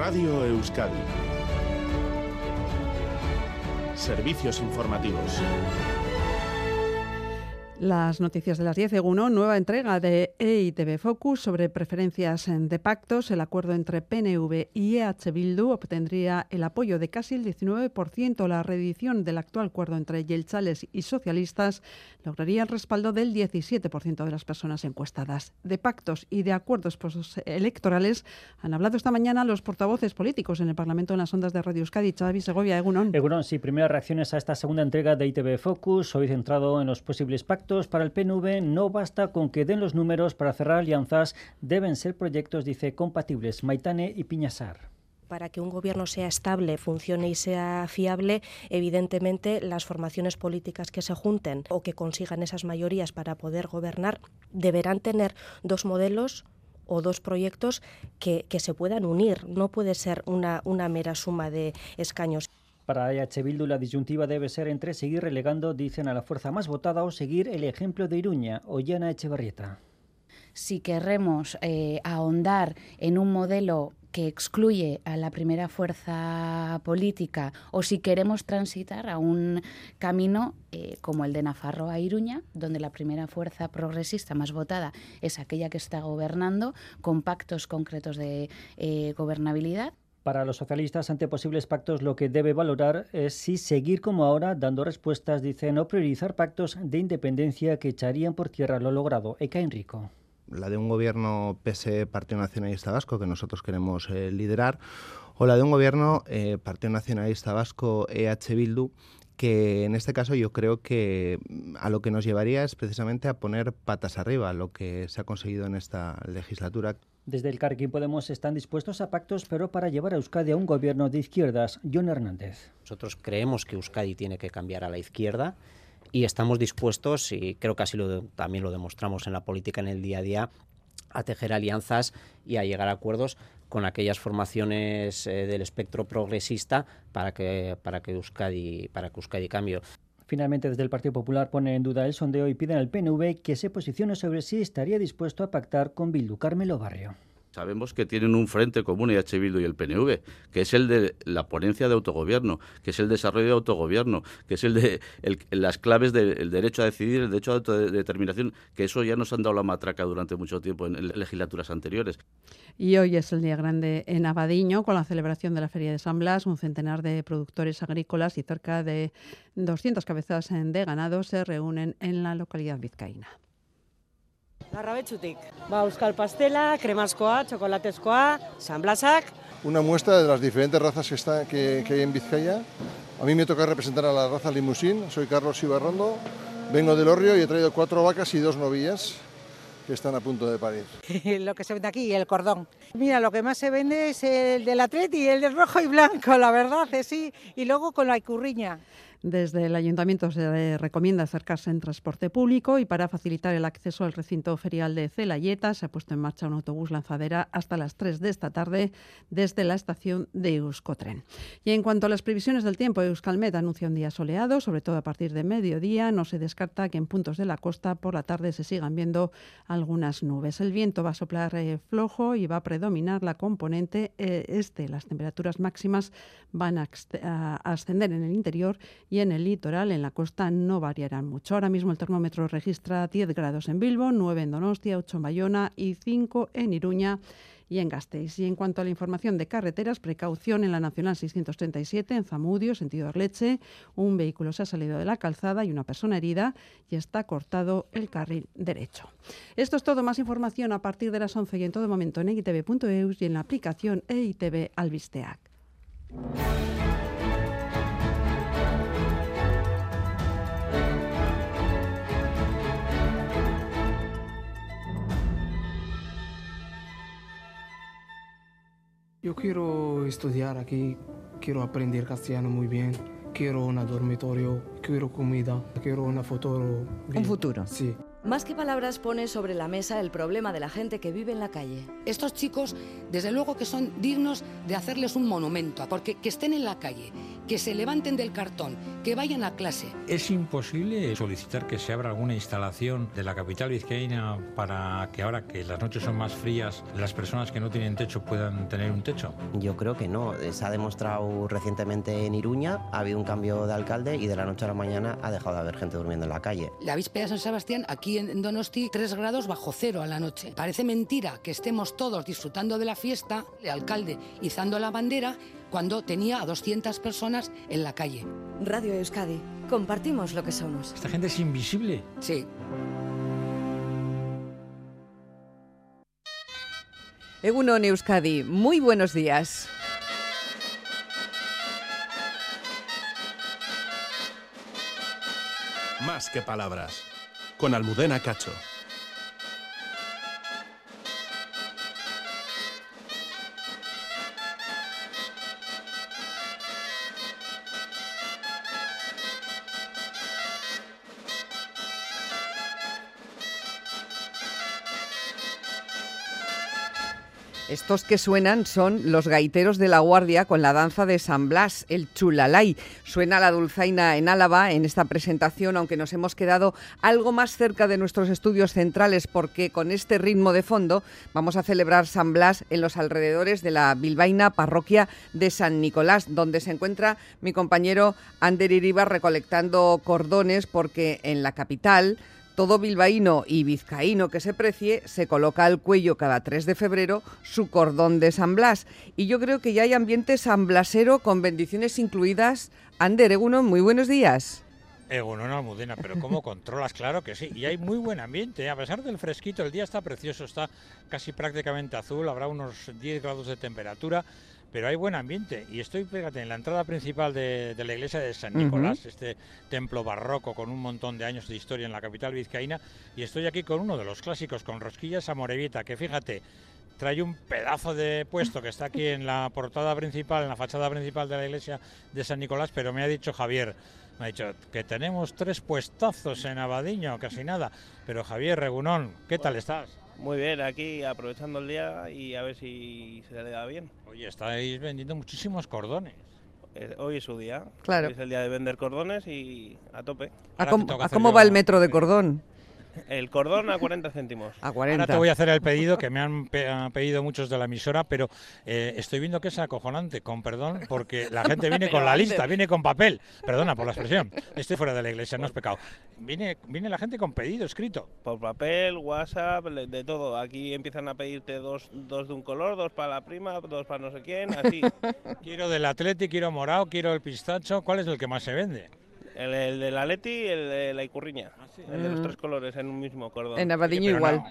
Radio Euskadi. Servicios informativos. Las noticias de las 10 de uno, nueva entrega de EITB Focus sobre preferencias de pactos. El acuerdo entre PNV y EH Bildu obtendría el apoyo de casi el 19%. La reedición del actual acuerdo entre Yelchales y socialistas lograría el respaldo del 17% de las personas encuestadas. De pactos y de acuerdos electorales han hablado esta mañana los portavoces políticos en el Parlamento en las ondas de Radio Euskadi. Xavi Segovia, Egunon. Egunon, sí, primeras reacciones a esta segunda entrega de EITB Focus, hoy centrado en los posibles pactos para el PNV no basta con que den los números para cerrar alianzas, deben ser proyectos, dice, compatibles. Maitane y Piñasar para que un gobierno sea estable, funcione y sea fiable, evidentemente las formaciones políticas que se junten o que consigan esas mayorías para poder gobernar deberán tener dos modelos o dos proyectos que, se puedan unir. No puede ser una, una mera suma de escaños. Para EH Bildu la disyuntiva debe ser entre seguir relegando, dicen, a la fuerza más votada o seguir el ejemplo de Iruña o Llana Echevarrieta. Si queremos eh, ahondar en un modelo que excluye a la primera fuerza política o si queremos transitar a un camino eh, como el de Nafarro a Iruña, donde la primera fuerza progresista más votada es aquella que está gobernando con pactos concretos de eh, gobernabilidad. Para los socialistas, ante posibles pactos, lo que debe valorar es si seguir como ahora, dando respuestas, dicen, o priorizar pactos de independencia que echarían por tierra lo logrado. Eka Enrico la de un gobierno PSE Partido Nacionalista Vasco que nosotros queremos eh, liderar, o la de un gobierno eh, Partido Nacionalista Vasco EH Bildu que en este caso yo creo que mm, a lo que nos llevaría es precisamente a poner patas arriba lo que se ha conseguido en esta legislatura. Desde el Carquín Podemos están dispuestos a pactos, pero para llevar a Euskadi a un gobierno de izquierdas. John Hernández. Nosotros creemos que Euskadi tiene que cambiar a la izquierda y estamos dispuestos, y creo que así también lo demostramos en la política en el día a día, a tejer alianzas y a llegar a acuerdos con aquellas formaciones eh, del espectro progresista para que para que Euskadi para que Euskadi cambie. Finalmente, desde el Partido Popular pone en duda el sondeo y piden al PNV que se posicione sobre si estaría dispuesto a pactar con Bildu. Carmelo Barrio. Sabemos que tienen un frente común H. Bildu y el PNV, que es el de la ponencia de autogobierno, que es el desarrollo de autogobierno, que es el de las claves del derecho a decidir, el derecho a autodeterminación, que eso ya nos han dado la matraca durante mucho tiempo en legislaturas anteriores. Y hoy es el día grande en Abadiño, con la celebración de la Feria de San Blas. Un centenar de productores agrícolas y cerca de 200 cabezas de ganado se reúnen en la localidad vizcaína. Larrabetxutik. Ba, euskal pastela, cremazkoa, chocolatezkoa, San Blasak. Una muestra de las diferentes razas que, está, que, que hay en Vizcaya. A mí me toca representar a la raza limusín, soy Carlos Ibarrondo, vengo del Orrio y he traído cuatro vacas y dos novillas que están a punto de parir. lo que se vende aquí, el cordón. Mira, lo que más se vende es el del atleti, el de rojo y blanco, la verdad, sí. Y luego con la icurriña. Desde el ayuntamiento se recomienda acercarse en transporte público y para facilitar el acceso al recinto ferial de Celayeta se ha puesto en marcha un autobús lanzadera hasta las 3 de esta tarde desde la estación de Euskotren. Y en cuanto a las previsiones del tiempo, Euskalmet anuncia un día soleado, sobre todo a partir de mediodía. No se descarta que en puntos de la costa por la tarde se sigan viendo algunas nubes. El viento va a soplar eh, flojo y va a predominar la componente eh, este. Las temperaturas máximas van a ascender en el interior y en el litoral, en la costa, no variarán mucho. Ahora mismo el termómetro registra 10 grados en Bilbo, 9 en Donostia, 8 en Bayona y 5 en Iruña y en Gasteiz. Y en cuanto a la información de carreteras, precaución en la Nacional 637 en Zamudio, sentido Arleche. Un vehículo se ha salido de la calzada y una persona herida y está cortado el carril derecho. Esto es todo. Más información a partir de las 11 y en todo momento en eitv.eus y en la aplicación EITV Albisteac. Yo quiero estudiar aquí, quiero aprender castellano muy bien, quiero un dormitorio, quiero comida, quiero una futuro. Un futuro. Sí. Más que palabras pone sobre la mesa el problema de la gente que vive en la calle. Estos chicos, desde luego que son dignos de hacerles un monumento, porque que estén en la calle, que se levanten del cartón, que vayan a clase. ¿Es imposible solicitar que se abra alguna instalación de la capital vizcaína para que ahora que las noches son más frías, las personas que no tienen techo puedan tener un techo? Yo creo que no. Se ha demostrado recientemente en Iruña, ha habido un cambio de alcalde y de la noche a la mañana ha dejado de haber gente durmiendo en la calle. La víspera de San Sebastián, aquí en Donosti, 3 grados bajo cero a la noche. Parece mentira que estemos todos disfrutando de la fiesta, el alcalde izando la bandera, cuando tenía a 200 personas en la calle. Radio Euskadi, compartimos lo que somos. ¿Esta gente es invisible? Sí. Egunon Euskadi, muy buenos días. Más que palabras. Con Almudena Cacho. Que suenan son los gaiteros de la Guardia con la danza de San Blas, el chulalay. Suena la dulzaina en Álava en esta presentación, aunque nos hemos quedado algo más cerca de nuestros estudios centrales porque con este ritmo de fondo vamos a celebrar San Blas en los alrededores de la bilbaína parroquia de San Nicolás, donde se encuentra mi compañero Ander Iribar recolectando cordones porque en la capital todo bilbaíno y vizcaíno que se precie se coloca al cuello cada 3 de febrero su cordón de San Blas. Y yo creo que ya hay ambiente sanblasero con bendiciones incluidas. Ander Eguno, muy buenos días. Egunon Almudena, pero ¿cómo controlas? Claro que sí. Y hay muy buen ambiente. A pesar del fresquito, el día está precioso, está casi prácticamente azul, habrá unos 10 grados de temperatura pero hay buen ambiente. Y estoy, fíjate, en la entrada principal de, la iglesia de San Nicolás, este templo barroco con un montón de años de historia en la capital vizcaína, y estoy aquí con uno de los clásicos, con rosquillas amorevita, que fíjate, trae un pedazo de puesto que está aquí en la portada principal, en la fachada principal de la iglesia de San Nicolás, pero me ha dicho Javier, me ha dicho que tenemos tres puestazos en Abadiño, casi nada. Pero Javier Regunón, ¿qué tal estás? Muy bien, aquí aprovechando el día y a ver si se le da bien. Oye, estáis vendiendo muchísimos cordones. Eh, hoy es su día. Claro. Hoy es el día de vender cordones y a tope. ¿A cómo, va el metro de cordón? El cordón a 40 céntimos. A 40. Ahora te voy a hacer el pedido que me han, pedido muchos de la emisora, pero eh, estoy viendo que es acojonante, con perdón, porque la gente viene con la lista, viene con papel. Perdona por la expresión. Estoy fuera de la iglesia, no es pecado. Viene, viene la gente con pedido escrito. Por papel, WhatsApp, de todo. Aquí empiezan a pedirte dos, dos de un color, dos para la prima, dos para no sé quién, así. quiero del Atleti, quiero morado, quiero el pistacho. ¿Cuál es el que más se vende? El, el del Atleti y el de la Icurriña. Ah, el de los tres colores en un mismo cordón. En Abadiño igual.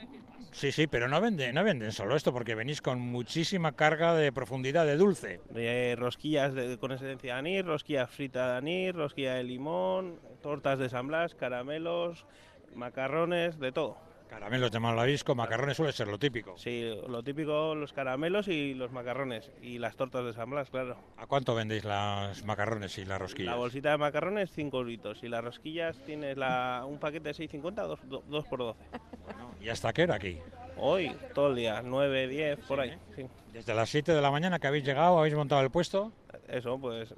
Sí, sí, pero no venden, no venden solo esto, porque venís con muchísima carga de profundidad de dulce. De rosquillas con esencia de anís, rosquillas frita de anís, rosquilla de limón, tortas de San Blas, caramelos, macarrones, de todo. Caramelos de malvavisco, macarrones suele ser lo típico. Sí, lo típico, los caramelos y los macarrones. Y las tortas de San Blas, claro. ¿A cuánto vendéis las macarrones y las rosquillas? La bolsita de macarrones, 5 euritos. Y las rosquillas tienes la, un paquete de 6,50, 2, por 12. ¿Y hasta qué hora aquí? Hoy, todo el día, 9, 10, por ahí. Desde las 7 de la mañana que habéis llegado, habéis montado el puesto. Eso, pues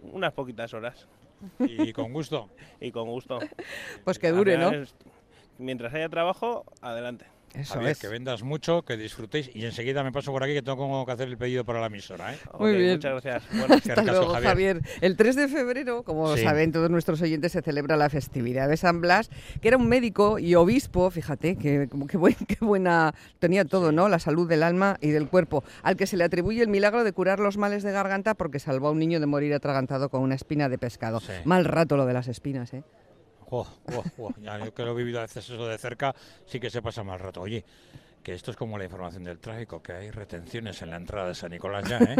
unas poquitas horas. Y con gusto. y con gusto. Pues que dure, ¿no? Mientras haya trabajo, adelante. Eso es. que vendas mucho, que disfrutéis y enseguida me paso por aquí que tengo que hacer el pedido para la emisora. ¿eh? Muy bien. Muchas gracias. Hasta luego, Javier. El 3 de febrero, como saben todos nuestros oyentes, se celebra la festividad de San Blas, que era un médico y obispo, fíjate, que, qué buena, tenía todo, ¿no? La salud del alma y del cuerpo, al que se le atribuye el milagro de curar los males de garganta porque salvó a un niño de morir atragantado con una espina de pescado. Mal rato lo de las espinas, ¿eh? Ya, yo que lo he vivido a veces eso de cerca, sí que se pasa mal rato. Oye, que esto es como la información del tráfico, que hay retenciones en la entrada de San Nicolás ya, ¿eh?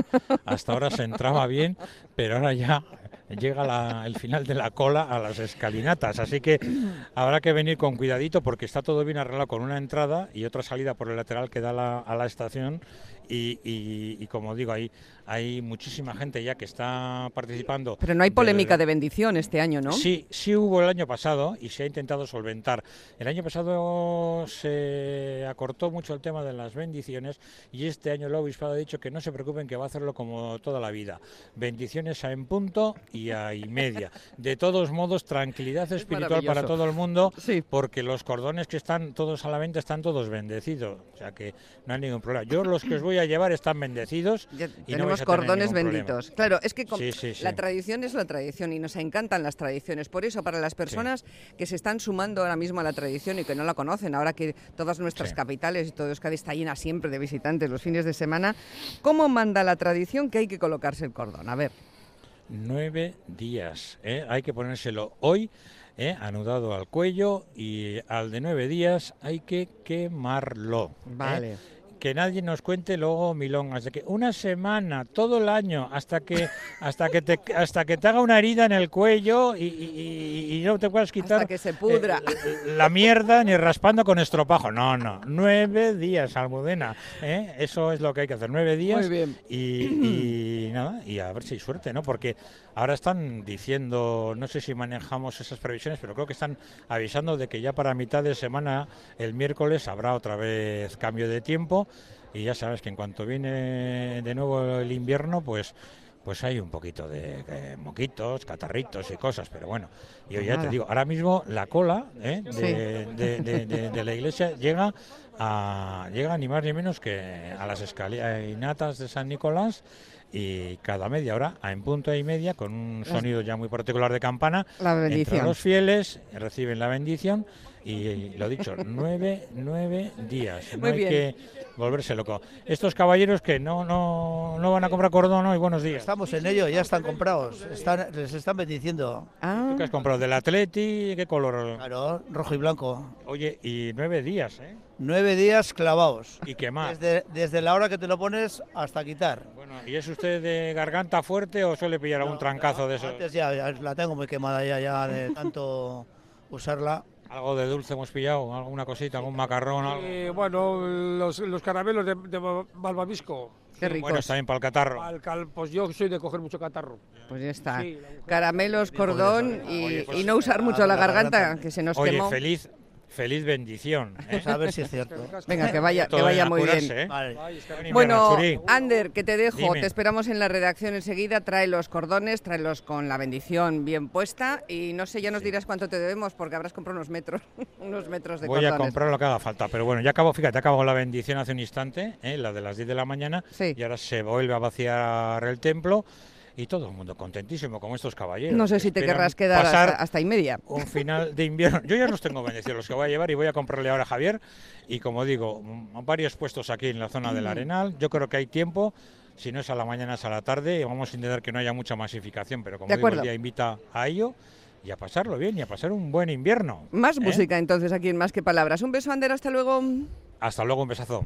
Hasta ahora se entraba bien, pero ahora ya llega el final de la cola a las escalinatas, así que habrá que venir con cuidadito porque está todo bien arreglado con una entrada y otra salida por el lateral que da a la estación y, y- y como digo, hay, hay muchísima gente ya que está participando. Pero no hay polémica de bendición este año, ¿no? Sí, sí hubo el año pasado y se ha intentado solventar. El año pasado se acortó mucho el tema de las bendiciones y este año el obispado ha dicho que no se preocupen que va a hacerlo como toda la vida. Bendiciones a en punto y a y media. De todos modos, tranquilidad espiritual para todo el mundo porque los cordones que están todos a la venta están todos bendecidos. O sea que no hay ningún problema. Yo los que os voy a llevar están bendecidos y Tenemos cordones problema. benditos. Claro, es que Sí, sí. la tradición es la tradición y nos encantan las tradiciones. Por eso, para las personas que se están sumando ahora mismo a la tradición y que no la conocen, ahora que todas nuestras capitales y todo Euskadi está llena siempre de visitantes los fines de semana, ¿cómo manda la tradición que hay que colocarse el cordón? A ver. Nueve días. ¿eh? Hay que ponérselo hoy, ¿eh? anudado al cuello, y al de nueve días hay que quemarlo. ¿eh? Que nadie nos cuente luego milongas de que una semana, todo el año, hasta que hasta que te hasta que te haga una herida en el cuello y, y- y- y no te puedas quitar Hasta que se pudra. eh, la mierda ni raspando con estropajo. No, no. Nueve días, Almudena. ¿eh? Eso es lo que hay que hacer. Nueve días. Muy bien. Y, y nada, y a ver si hay suerte, ¿no? Porque ahora están diciendo, no sé si manejamos esas previsiones, pero creo que están avisando de que ya para mitad de semana, el miércoles, habrá otra vez cambio de tiempo. Y ya sabes que en cuanto viene de nuevo el invierno, pues pues hay un poquito de eh, moquitos, catarritos y cosas, pero bueno, yo Pues ya nada. te digo, ahora mismo la cola ¿eh? de, Sí. de- de- de- de la iglesia llega a llega ni más ni menos que a las escalinatas de San Nicolás y cada media hora, a en punto y media, con un sonido ya muy particular de campana, La bendición. los fieles, reciben la bendición y lo dicho, nueve, nueve días. No Muy hay bien. que volverse loco. Estos caballeros que no, no, no van a comprar cordón hoy, buenos días. Estamos en ello, ya están comprados, están, les están bendiciendo. Ah. ¿Tú qué has comprado? ¿Del Atleti? ¿Qué color? Claro, rojo y blanco. Oye, y nueve días, ¿eh? Nueve días clavados. ¿Y qué más? Desde, desde la hora que te lo pones hasta quitar. Bueno, ¿y es usted de garganta fuerte o suele pillar algún trancazo de eso? Antes ya, ya la tengo muy quemada ya, ya de tanto usarla. ¿Algo de dulce hemos pillado? ¿Alguna cosita? ¿Algún macarrón? Algo? Eh, bueno, los, los caramelos de, de malvavisco. Qué ricos. Bueno, también para el catarro. Al cal- pues yo soy de coger mucho catarro. Pues ya está. Sí, Caramelos, cordón y, Oye, pues, y no usar mucho la garganta, que se nos Oye, quemó. feliz, feliz bendición. ¿eh? A ver si es cierto. Venga, que vaya, que vaya muy apurarse, bien. ¿eh? Vale. Bueno. Ander, que te dejo, Dime. te esperamos en la redacción enseguida, trae los cordones, tráelos con la bendición bien puesta y no sé, ya nos dirás cuánto te debemos porque habrás comprado unos metros, unos metros de Voy a cordones. comprar lo que haga falta, pero bueno, ya acabo, fíjate, acabo la bendición hace un instante, ¿eh? la de las 10 de la mañana, y ahora se vuelve a vaciar el templo y todo el mundo contentísimo como estos caballeros. No sé que si te querrás quedar pasar hasta, hasta y media. un final de invierno. Yo ya los tengo bendecidos, los que voy a llevar y voy a comprarle ahora a Javier. Y como digo, varios puestos aquí en la zona del Mm. Arenal. Yo creo que hay tiempo. Si no es a la mañana, es a la tarde. y Vamos a intentar que no haya mucha masificación, pero como De digo, el día invita a ello y a pasarlo bien y a pasar un buen invierno. Más ¿eh? música entonces aquí en Más que Palabras. Un beso, Ander, hasta luego. Hasta luego, un besazo.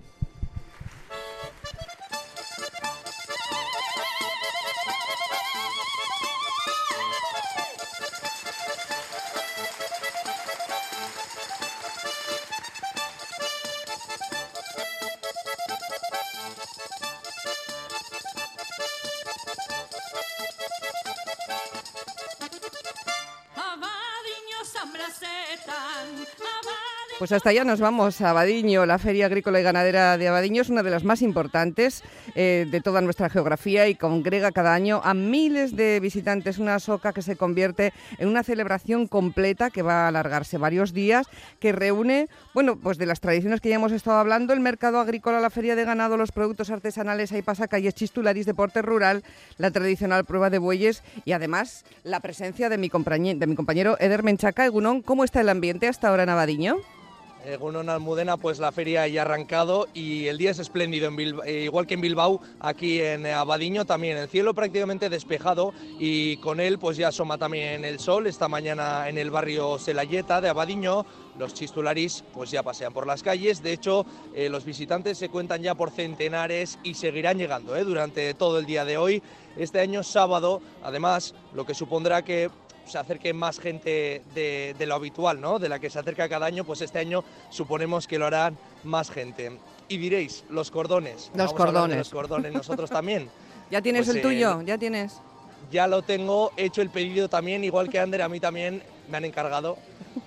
Pues hasta allá nos vamos a Abadiño. La Feria Agrícola y Ganadera de Abadiño es una de las más importantes eh, de toda nuestra geografía y congrega cada año a miles de visitantes. Una soca que se convierte en una celebración completa que va a alargarse varios días, que reúne, bueno, pues de las tradiciones que ya hemos estado hablando, el mercado agrícola, la feria de ganado, los productos artesanales, hay pasacalles, chistularis, deporte rural, la tradicional prueba de bueyes y además la presencia de mi, compañe- de mi compañero Eder Menchaca. Egunon, ¿cómo está el ambiente hasta ahora en Abadiño? Egunon Almudena, pues la feria ya ha arrancado y el día es espléndido, en Bilba- eh, igual que en Bilbao, aquí en eh, Abadiño también, el cielo prácticamente despejado y con él pues ya asoma también el sol, esta mañana en el barrio Selayeta de Abadiño, los chistularis pues ya pasean por las calles, de hecho eh, los visitantes se cuentan ya por centenares y seguirán llegando eh, durante todo el día de hoy, este año sábado, además lo que supondrá que se acerque más gente de, de lo habitual, ¿no? De la que se acerca cada año, pues este año suponemos que lo harán más gente. Y diréis, los cordones. Los cordones. los cordones nosotros también. ¿Ya tienes Pues, el eh, tuyo? ¿Ya tienes? Ya lo tengo, he hecho el pedido también, igual que Ander, a mí también me han encargado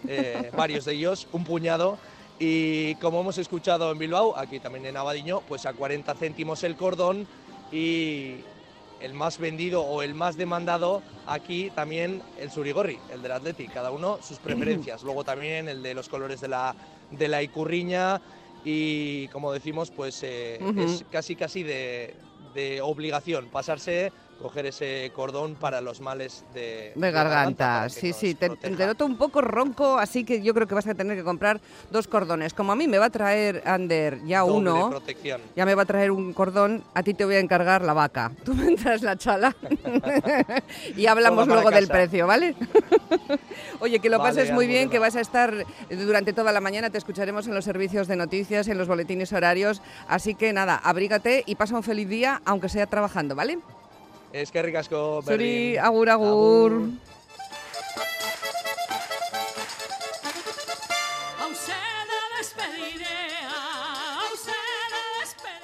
eh, varios de ellos, un puñado. Y como hemos escuchado en Bilbao, aquí también en Abadiño, pues a 40 céntimos el cordón y el más vendido o el más demandado aquí también el surigorri, el del Athletic, cada uno sus preferencias. Luego también el de los colores de la, de la icurriña y como decimos, pues eh, es casi casi de, de obligación pasarse, coger ese cordón para los males de, De garganta, sí, sí. Te, noto un poco ronco, así que yo creo que vas a tener que comprar dos cordones. Como a mí me va a traer, Ander, ya Doble uno, protección. ya me va a traer un cordón, a ti te voy a encargar la vaca. Tú me entras la chala y hablamos luego del precio, ¿vale? Oye, que lo Vale, pases muy bien, que vas a estar durante toda la mañana, te escucharemos en los servicios de noticias, en los boletines horarios. Así que nada, abrígate y pasa un feliz día, aunque sea trabajando, ¿vale? Es que ricasco, Suri, Berdin. agur, agur.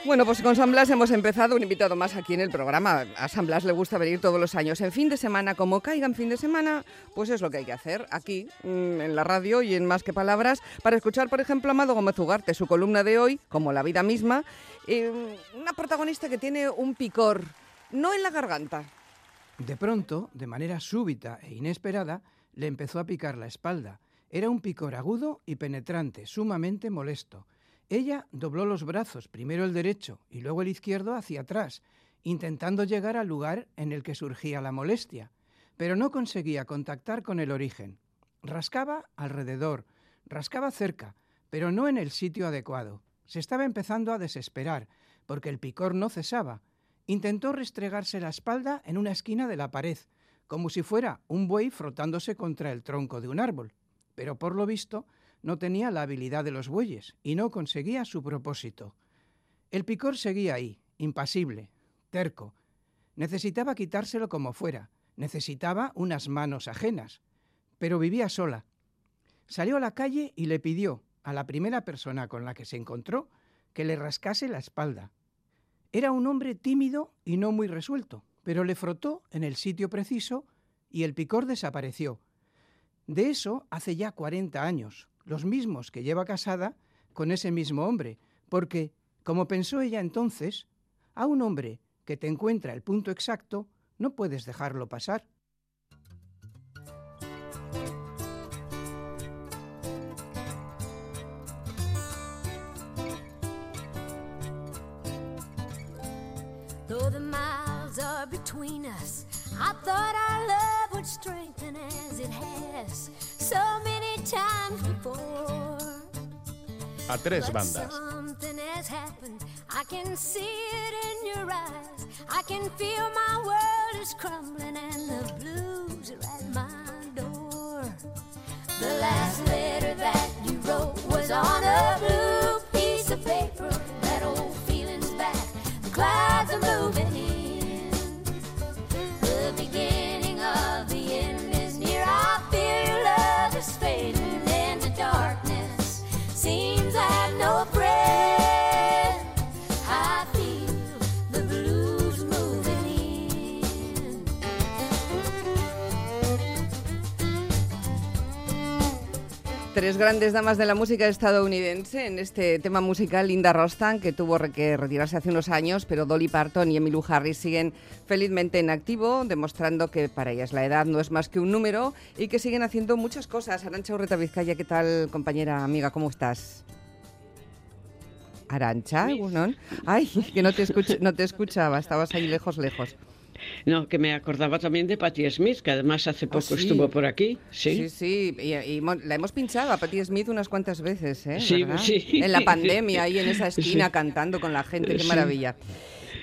Bueno, pues con San Blas hemos empezado un invitado más aquí en el programa. A San Blas le gusta venir todos los años. En fin de semana, como caiga en fin de semana, pues es lo que hay que hacer aquí, mm, en la radio y en Más que Palabras, para escuchar, por ejemplo, a Amado Gómez Ugarte, su columna de hoy, como la vida misma, eh, una protagonista que tiene un picor, no en la garganta, De pronto, de manera súbita e inesperada, le empezó a picar la espalda. Era un picor agudo y penetrante, sumamente molesto. Ella dobló los brazos, primero el derecho y luego el izquierdo hacia atrás, intentando llegar al lugar en el que surgía la molestia, pero no conseguía contactar con el origen. Rascaba alrededor, rascaba cerca, pero no en el sitio adecuado. Se estaba empezando a desesperar, porque el picor no cesaba. Intentó restregarse la espalda en una esquina de la pared, como si fuera un buey frotándose contra el tronco de un árbol. Pero por lo visto no tenía la habilidad de los bueyes y no conseguía su propósito. El picor seguía ahí, impasible, terco. Necesitaba quitárselo como fuera, necesitaba unas manos ajenas, pero vivía sola. Salió a la calle y le pidió a la primera persona con la que se encontró que le rascase la espalda. Era un hombre tímido y no muy resuelto, pero le frotó en el sitio preciso y el picor desapareció. De eso hace ya 40 años, los mismos que lleva casada con ese mismo hombre, porque, como pensó ella entonces, a un hombre que te encuentra el punto exacto, no puedes dejarlo pasar. Between us, I thought our love would strengthen as it has so many times before. A tres But bandas. Something has happened. I can see it in your eyes. I can feel my world is crumbling and the blues are at my door. The last letter that you wrote was on a blue piece of paper. That old feeling's back. The clouds are moving in. Tres grandes damas de la música estadounidense en este tema musical, Linda Rostan, que tuvo que retirarse hace unos años, pero Dolly Parton y Emmylou Harris siguen felizmente en activo, demostrando que para ellas la edad no es más que un número y que siguen haciendo muchas cosas. Arancha Urreta Vizcaya, ¿qué tal, compañera, amiga? ¿Cómo estás? Arancha, Egunon. Ay, que no te, no te escuchaba, estabas ahí lejos, lejos. No, que me acordaba también de Patti Smith, que además hace poco Ah, sí. estuvo por aquí. Sí, Sí, sí, y, y la hemos pinchado a Patti Smith unas cuantas veces, ¿eh? Sí, sí. En la pandemia, ahí en esa esquina cantando con la gente, qué maravilla.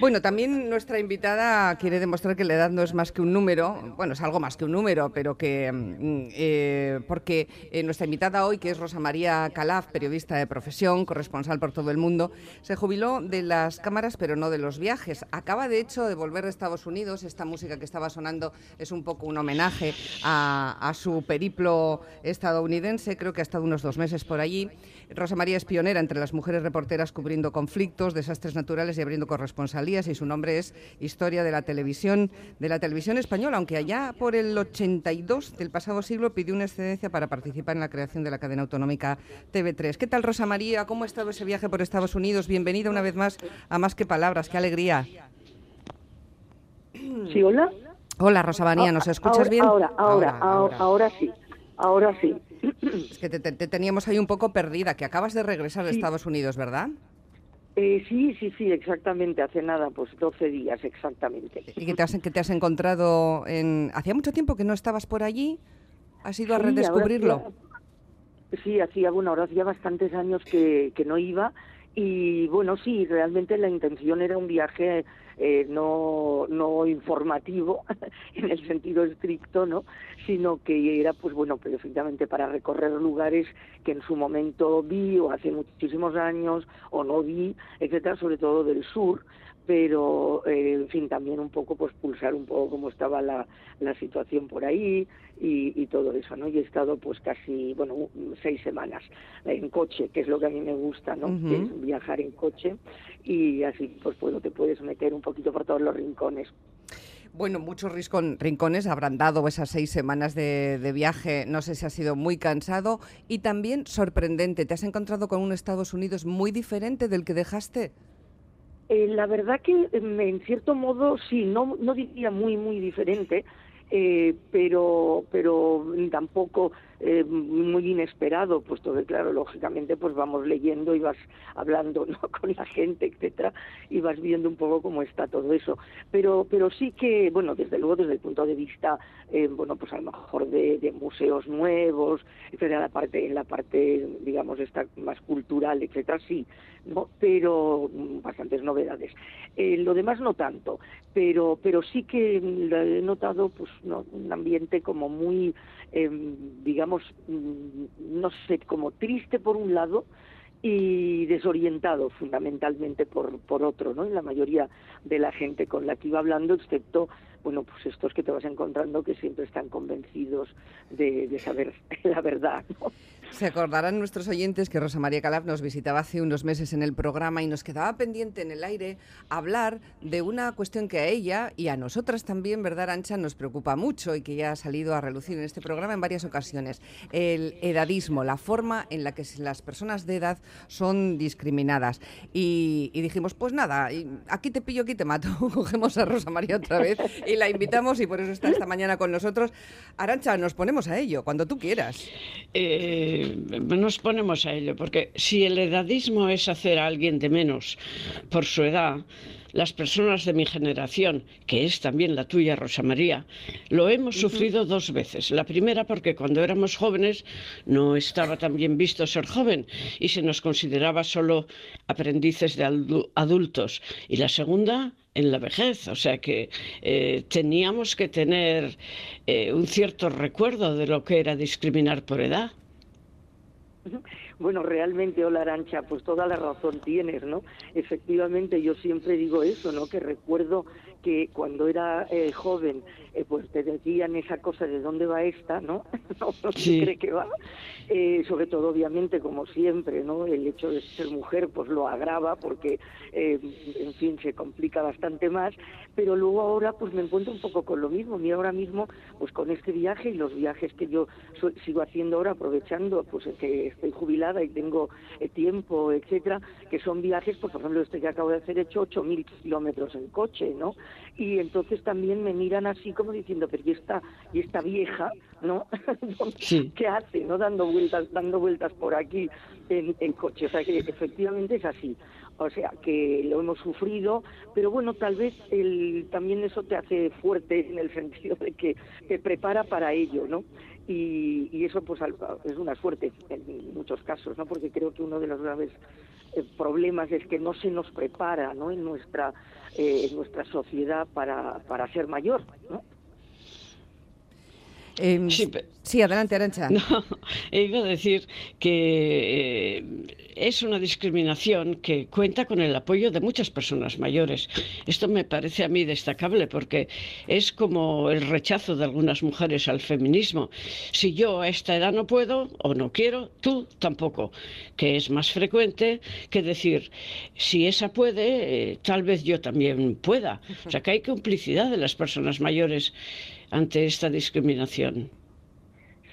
Bueno, también nuestra invitada quiere demostrar que la edad no es más que un número, bueno, es algo más que un número, pero que, mm, eh, porque eh, nuestra invitada hoy, que es Rosa María Calaf, periodista de profesión, corresponsal por todo el mundo, se jubiló de las cámaras, pero no de los viajes. Acaba, de hecho, de volver de Estados Unidos. Esta música que estaba sonando es un poco un homenaje a, a su periplo estadounidense. Creo que ha estado unos dos meses por allí. Rosa María es pionera entre las mujeres reporteras cubriendo conflictos, desastres naturales y abriendo corresponsalías y su nombre es Historia de la televisión de la televisión española, aunque allá por el 82 del pasado siglo pidió una excedencia para participar en la creación de la cadena autonómica TV3. ¿Qué tal Rosa María? ¿Cómo ha estado ese viaje por Estados Unidos? Bienvenida una vez más a Más que Palabras. Qué alegría. Sí, hola. Hola Rosa María, ¿nos Ah, escuchas ahora, bien? Ahora, ahora, ahora, ahora sí. Ahora sí. Es que te, te- te teníamos ahí un poco perdida, que acabas de regresar Sí. Estados Unidos, ¿verdad? Eh, sí, sí, sí, exactamente. Hace nada, pues 12 días exactamente. ¿Y que te has, que te has encontrado en... ¿Hacía mucho tiempo que no estabas por allí? ¿Has ido a Sí, redescubrirlo? Sí, hacía, bueno, ahora hacía bastantes años que, que no iba y bueno, sí, realmente la intención era un viaje eh, no, no informativo en el sentido estricto, ¿no? Sino que era, pues bueno, perfectamente para recorrer lugares que en su momento vi o hace muchísimos años o no vi, etcétera, sobre todo del sur, pero eh, en fin también un poco pues pulsar un poco cómo estaba la, la situación por ahí y, y todo eso no y he estado pues casi bueno seis semanas en coche que es lo que a mí me gusta no. Que es viajar en coche y así pues bueno te puedes meter un poquito por todos los rincones Bueno, muchos rincones habrán dado esas seis semanas de, de viaje. No sé si ha sido muy cansado y también sorprendente. ¿Te has encontrado con un Estados Unidos muy diferente del que dejaste? Eh, la verdad que em, en cierto modo sí, no, no diría muy, muy diferente, eh, pero, pero tampoco eh, muy inesperado, puesto que claro, lógicamente pues vamos leyendo y vas hablando ¿no? con la gente, etcétera, y vas viendo un poco cómo está todo eso. Pero, pero sí que, bueno, desde luego desde el punto de vista, eh, bueno, pues a lo mejor de, museos nuevos, etcétera, la parte, en la parte, digamos, esta más cultural, etcétera, sí, ¿no? pero bastantes novedades. Eh, lo demás no tanto, pero, pero sí que he notado pues no, un ambiente como muy, em, mm, no sé, como triste por un lado y desorientado fundamentalmente por, por otro, ¿no? Y la mayoría de la gente con la que iba hablando, excepto, bueno, pues estos que te vas encontrando que siempre están convencidos de, saber la verdad. Se acordarán nuestros oyentes que Rosa María Calaf nos visitaba hace unos meses en el programa y nos quedaba pendiente en el aire hablar de una cuestión que a ella y a nosotras también, ¿verdad, Arancha? Nos preocupa mucho y que ya ha salido a relucir en este programa en varias ocasiones. El edadismo, la forma en la que las personas de edad son discriminadas. Y, y dijimos, pues nada, aquí te pillo, aquí te mato. Cogemos a Rosa María otra vez y la invitamos y por eso está esta mañana con nosotros. Arancha, nos ponemos a ello, cuando tú quieras. Eh, nos ponemos a ello, porque si el edadismo es hacer a alguien de menos por su edad, las personas de mi generación, que es también la tuya, Rosa María, lo hemos sufrido dos veces. La primera porque cuando éramos jóvenes no estaba tan bien visto ser joven y se nos consideraba solo aprendices de adu- adultos. Y la segunda en la vejez, o sea que eh, teníamos que tener eh, un cierto recuerdo de lo que era discriminar por edad. Bueno, realmente, hola Arancha, pues toda la razón tienes, ¿no? Efectivamente, yo siempre digo eso, ¿no? Que recuerdo que cuando era eh, joven, eh, pues te decían esa cosa de dónde va esta, ¿no? no, no se Sí. cree que va. Eh, sobre todo, obviamente, como siempre, ¿no? El hecho de ser mujer, pues lo agrava porque, eh, en fin, se complica bastante más. Pero luego ahora, pues me encuentro un poco con lo mismo. Mira, ahora mismo, pues con este viaje y los viajes que yo so- sigo haciendo ahora, aprovechando, pues que estoy jubilada y tengo eh, tiempo, etcétera, que son viajes, pues, por ejemplo, este que acabo de hacer, he hecho 8.000 kilómetros en coche, ¿no? Y entonces también me miran así como diciendo, pero ¿y esta, y esta vieja, ¿no? ¿Qué hace, no? Dando vueltas, dando vueltas por aquí en, en coche. O sea que efectivamente es así. O sea que lo hemos sufrido, pero bueno, tal vez el, también eso te hace fuerte en el sentido de que te prepara para ello, ¿no? Y, y eso pues es una suerte en muchos casos, ¿no? Porque creo que uno de los graves eh, problemas es que no se nos prepara, ¿no? En nuestra eh, en nuestra sociedad para, para ser mayor, ¿no? Em, sí, adelante, Arancha. No, iba a decir que eh, es una discriminación que cuenta con el apoyo de muchas personas mayores. Esto me parece a mí destacable porque es como el rechazo de algunas mujeres al feminismo. Si yo a esta edad no puedo o no quiero, tú tampoco. Que es más frecuente que decir, si esa puede, eh, tal vez yo también pueda. O sea que hay complicidad de las personas mayores ante esta discriminación.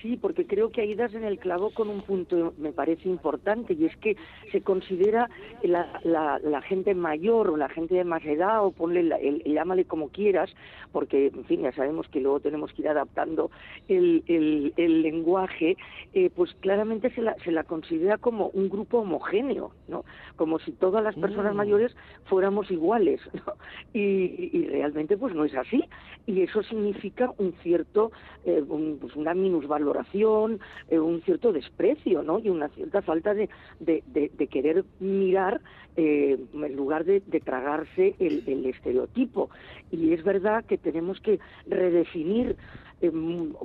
Sí, porque creo que ahí das en el clavo con un punto, me parece importante, y es que se considera la, la- la gente mayor o la gente de más edad, o ponle, la- el, llámale como quieras, porque, en fin, ya sabemos que luego tenemos que ir adaptando el, el- el lenguaje, eh, pues claramente se la, se la considera como un grupo homogéneo, ¿no? Como si todas las personas Mm. mayores fuéramos iguales, ¿no? Y, y realmente pues no es así, y eso significa un cierto, eh, un- pues una minusvaloración, eh, un cierto desprecio, ¿no? Y una cierta falta de, de, querer mirar eh, en lugar de, tragarse el, el estereotipo. Y es verdad que tenemos que redefinir eh,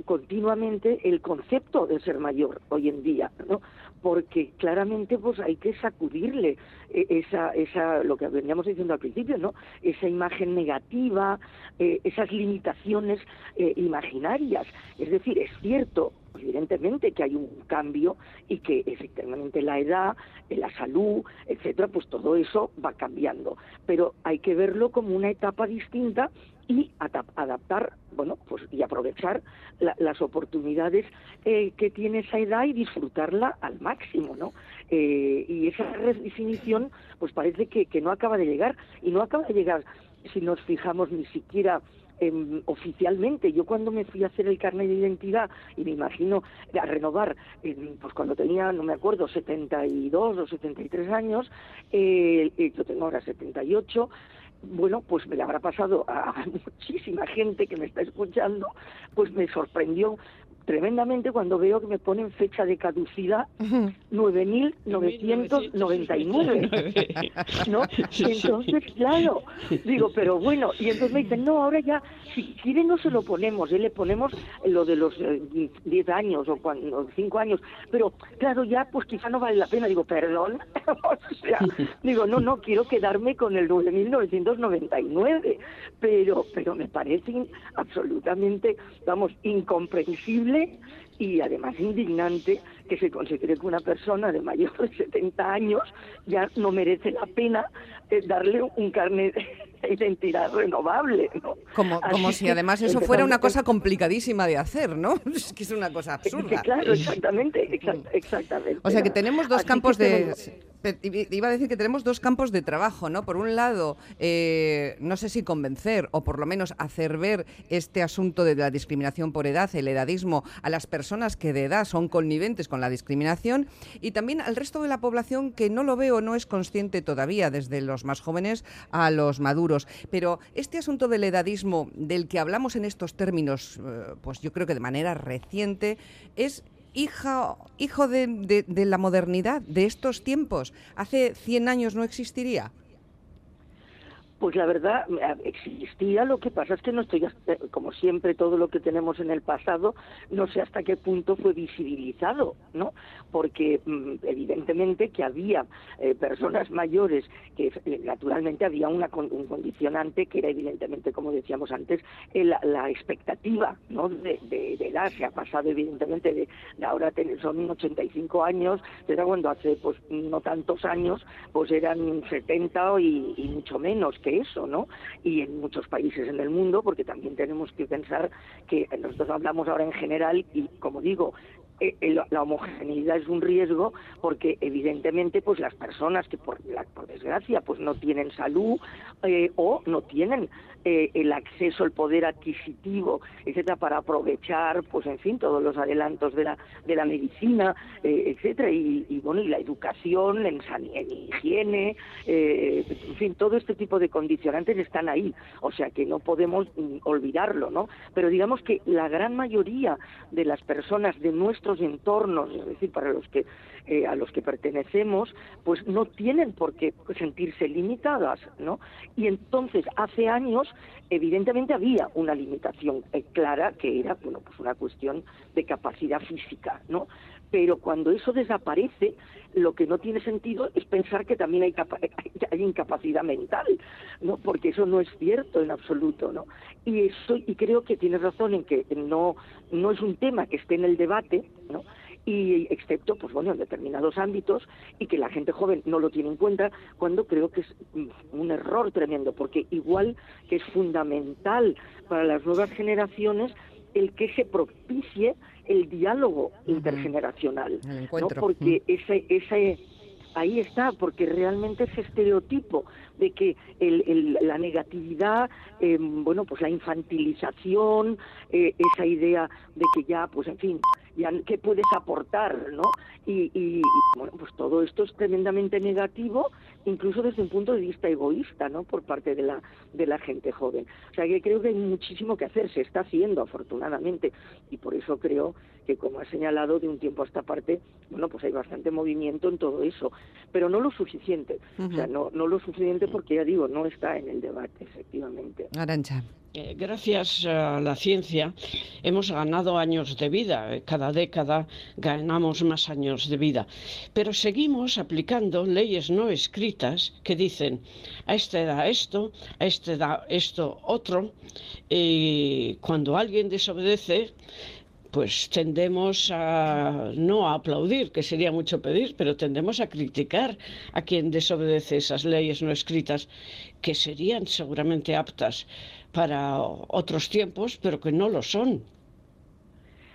continuamente el concepto de ser mayor hoy en día, ¿no? Porque claramente pues hay que sacudirle esa, esa, lo que veníamos diciendo al principio, ¿no? Esa imagen negativa, esas limitaciones eh, imaginarias. Es decir, es cierto, evidentemente, que hay un cambio y que efectivamente la edad, eh, la salud, etcétera, pues todo eso va cambiando. Pero hay que verlo como una etapa distinta y adaptar, bueno, pues y aprovechar la- las oportunidades eh, que tiene esa edad y disfrutarla al máximo, ¿no? Eh, y esa redefinición, pues parece que, que no acaba de llegar y no acaba de llegar si nos fijamos ni siquiera em, oficialmente. Yo cuando me fui a hacer el carnet de identidad y me imagino a renovar, em, pues cuando tenía, no me acuerdo, 72 o 73 años, eh, eh, yo tengo ahora 78, bueno, pues me le habrá pasado a muchísima gente que me está escuchando, pues me sorprendió tremendamente cuando veo que me ponen fecha de caducidad 9.999, ¿no? Entonces, claro, digo, pero bueno, y entonces me dicen, no, ahora ya, si quiere no se lo ponemos, ¿eh? le ponemos lo de los eh, 10 años o 5 años, pero claro, ya pues quizá no vale la pena, digo, perdón, o sea, digo, no, no, quiero quedarme con el 9.999, pero, pero me parece absolutamente, vamos, incomprensible posible y además indignante que se considere que una persona de mayor de 70 años ya no merece la pena eh, darle un carnet de identidad renovable, ¿no? Como, como si además eso fuera una cosa complicadísima de hacer, ¿no? Es que es una cosa absurda. claro, exactamente, exact- exactamente. O sea que tenemos dos Así campos de... Iba a decir que tenemos dos campos de trabajo, ¿no? Por un lado, eh, no sé si convencer o por lo menos hacer ver este asunto de la discriminación por edad, el edadismo, a las personas que de edad son conniventes con la discriminación y también al resto de la población que no lo ve o no es consciente todavía, desde los más jóvenes a los maduros. Pero este asunto del edadismo del que hablamos en estos términos, eh, pues yo creo que de manera reciente, es hija, hijo de, de- de la modernidad, de estos tiempos. Hace 100 años no existiría. Pues la verdad, existía, lo que pasa es que no estoy, como siempre, todo lo que tenemos en el pasado, no sé hasta qué punto fue visibilizado, ¿no? Porque mm, evidentemente que había eh, personas mayores, que eh, naturalmente había una, un condicionante que era evidentemente, como decíamos antes, eh, la, expectativa, ¿no? De edad, se ha pasado evidentemente de, de ahora tener- son 85 años, era cuando hace pues no tantos años, pues eran 70 y, y mucho menos que eso, ¿no? Y en muchos países en el mundo, porque también tenemos que pensar que nosotros hablamos ahora en general y, como digo, la homogeneidad es un riesgo porque evidentemente pues las personas que por, la- por desgracia pues no tienen salud eh, o no tienen eh, el acceso, el poder adquisitivo, etcétera, para aprovechar, pues en fin, todos los adelantos de la, de la medicina, eh, etcétera, y, bueno, y la educación, en, san- en higiene, eh, en fin, todo este tipo de condicionantes están ahí, o sea que no podemos mm, olvidarlo, ¿no? Pero digamos que la gran mayoría de las personas de entornos, es decir, para los que eh, a los que pertenecemos, pues no tienen por qué sentirse limitadas, ¿no? Y entonces, hace años, evidentemente había una limitación eh, clara que era, bueno, pues una cuestión de capacidad física, ¿no? Pero cuando eso desaparece, lo que no tiene sentido es pensar que también hay, capa- hay incapacidad mental, ¿no? Porque eso no es cierto en absoluto, ¿no? Y eso, y creo que tienes razón en que no, no es un tema que esté en el debate, ¿no? y excepto pues bueno en determinados ámbitos y que la gente joven no lo tiene en cuenta cuando creo que es un error tremendo porque igual que es fundamental para las nuevas generaciones el que se propicie el diálogo intergeneracional El ¿no? porque ese ese ahí está, porque realmente ese estereotipo de que el- el- la negatividad, eh, bueno, pues la infantilización, eh, esa idea de que ya, pues en fin, ya qué puedes aportar, ¿no? Y, y- y, bueno, pues todo esto es tremendamente negativo, incluso desde un punto de vista egoísta, ¿no? Por parte de la de la gente joven. O sea que creo que hay muchísimo que hacer, se está haciendo afortunadamente, y por eso creo que como ha señalado de un tiempo a esta parte, bueno, pues hay bastante movimiento en todo eso, pero no lo suficiente, o sea, no no lo suficiente porque ya digo, no está en el debate, efectivamente. Arancha. Eh, Gracias a la ciencia hemos ganado años de vida. Eh, Cada década ganamos más años de vida. Pero seguimos aplicando leyes no escritas que dicen a esta edad esto, a esta edad esto otro. Y cuando alguien desobedece, pues tendemos a no a aplaudir, que sería mucho pedir, pero tendemos a criticar a quien desobedece esas leyes no escritas, que serían seguramente aptas para otros tiempos, pero que no lo son.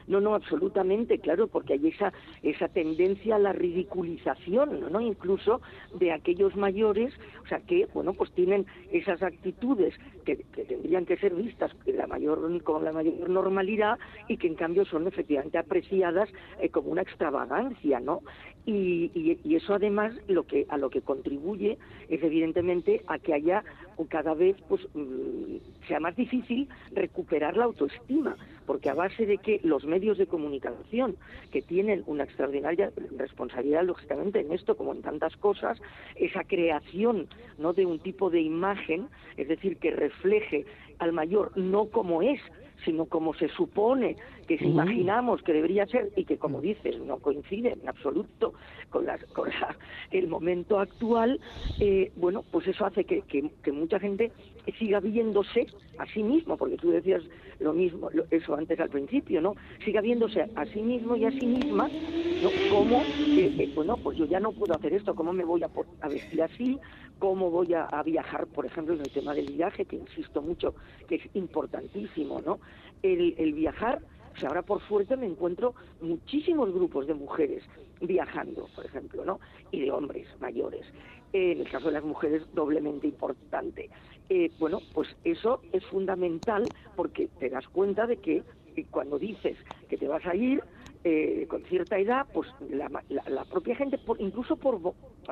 No, no, absolutamente, claro, porque hay esa, esa tendencia a la ridiculización, ¿no? Incluso de aquellos mayores, o sea, que, bueno, pues tienen esas actitudes que, que tendrían que ser vistas la mayor, con la mayor normalidad y que en cambio son efectivamente apreciadas eh, como una extravagancia, ¿no? Y, y- y eso además lo que a lo que contribuye es evidentemente a que haya cada vez pues mm, sea más difícil recuperar la autoestima porque a base de que los medios de comunicación que tienen una extraordinaria responsabilidad lógicamente en esto como en tantas cosas esa creación no de un tipo de imagen es decir que refleje al mayor no como es sino como se supone que si imaginamos que debería ser y que como dices no coincide en absoluto con, las, con la- el momento actual eh, bueno pues eso hace que, que- que mucha gente siga viéndose a sí mismo porque tú decías lo mismo lo- eso antes al principio no siga viéndose a sí mismo y a sí misma no como eh, eh, bueno pues yo ya no puedo hacer esto cómo me voy a, a vestir así cómo voy a, a viajar por ejemplo en el tema del viaje que insisto mucho que es importantísimo no el, el viajar o sea, ahora por suerte me encuentro muchísimos grupos de mujeres viajando, por ejemplo, ¿no? Y de hombres mayores. Eh, en el caso de las mujeres, doblemente importante. Eh, bueno, pues eso es fundamental porque te das cuenta de que eh, cuando dices que te vas a ir eh, con cierta edad, pues la, la- la propia gente, por- incluso por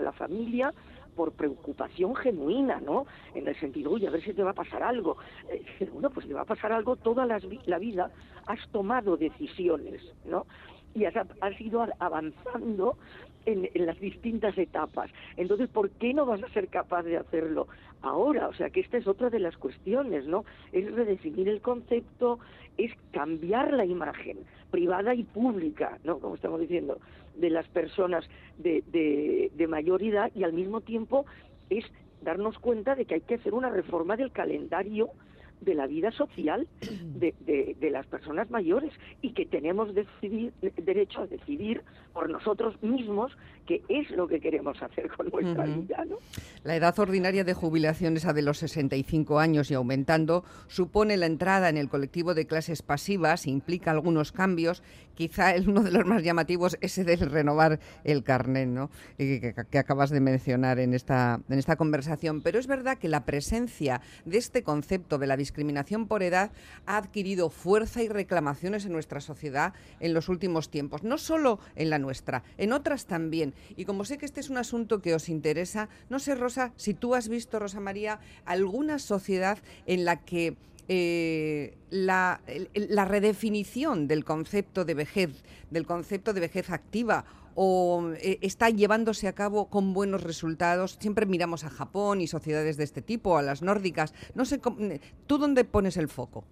la familia, por preocupación genuina, ¿no? En el sentido, oye, a ver si te va a pasar algo. Eh, bueno, pues te va a pasar algo toda la vida, has tomado decisiones, ¿no? Y has, has ido avanzando en, en las distintas etapas. Entonces, ¿por qué no vas a ser capaz de hacerlo ahora? O sea, que esta es otra de las cuestiones, ¿no? Es redefinir el concepto, es cambiar la imagen privada y pública, ¿no? Como estamos diciendo, de las personas de, de, mayor edad y al mismo tiempo es darnos cuenta de que hay que hacer una reforma del calendario de la vida social de, de- de las personas mayores y que tenemos decidir- derecho a decidir por nosotros mismos qué es lo que queremos hacer con nuestra Ujú. vida, ¿no? La edad ordinaria de jubilación, esa de los 65 años y aumentando, supone la entrada en el colectivo de clases pasivas, implica algunos cambios. Quizá uno de los más llamativos es ese del renovar el carnet, ¿no? Que, que- que acabas de mencionar en esta, en esta conversación. Pero es verdad que la presencia de este concepto de la discriminación por edad ha adquirido fuerza y reclamaciones en nuestra sociedad en los últimos tiempos. No solo en la nuestra, en otras también. Y como sé que este es un asunto que os interesa, no sé, Rosa, si tú has visto, Rosa María, alguna sociedad en la que eh, la, la redefinición del concepto de vejez, del concepto de vejez activa, o eh, está llevándose a cabo con buenos resultados. Siempre miramos a Japón y sociedades de este tipo, a las nórdicas. No sé, cómo- ¿tú dónde pones el foco?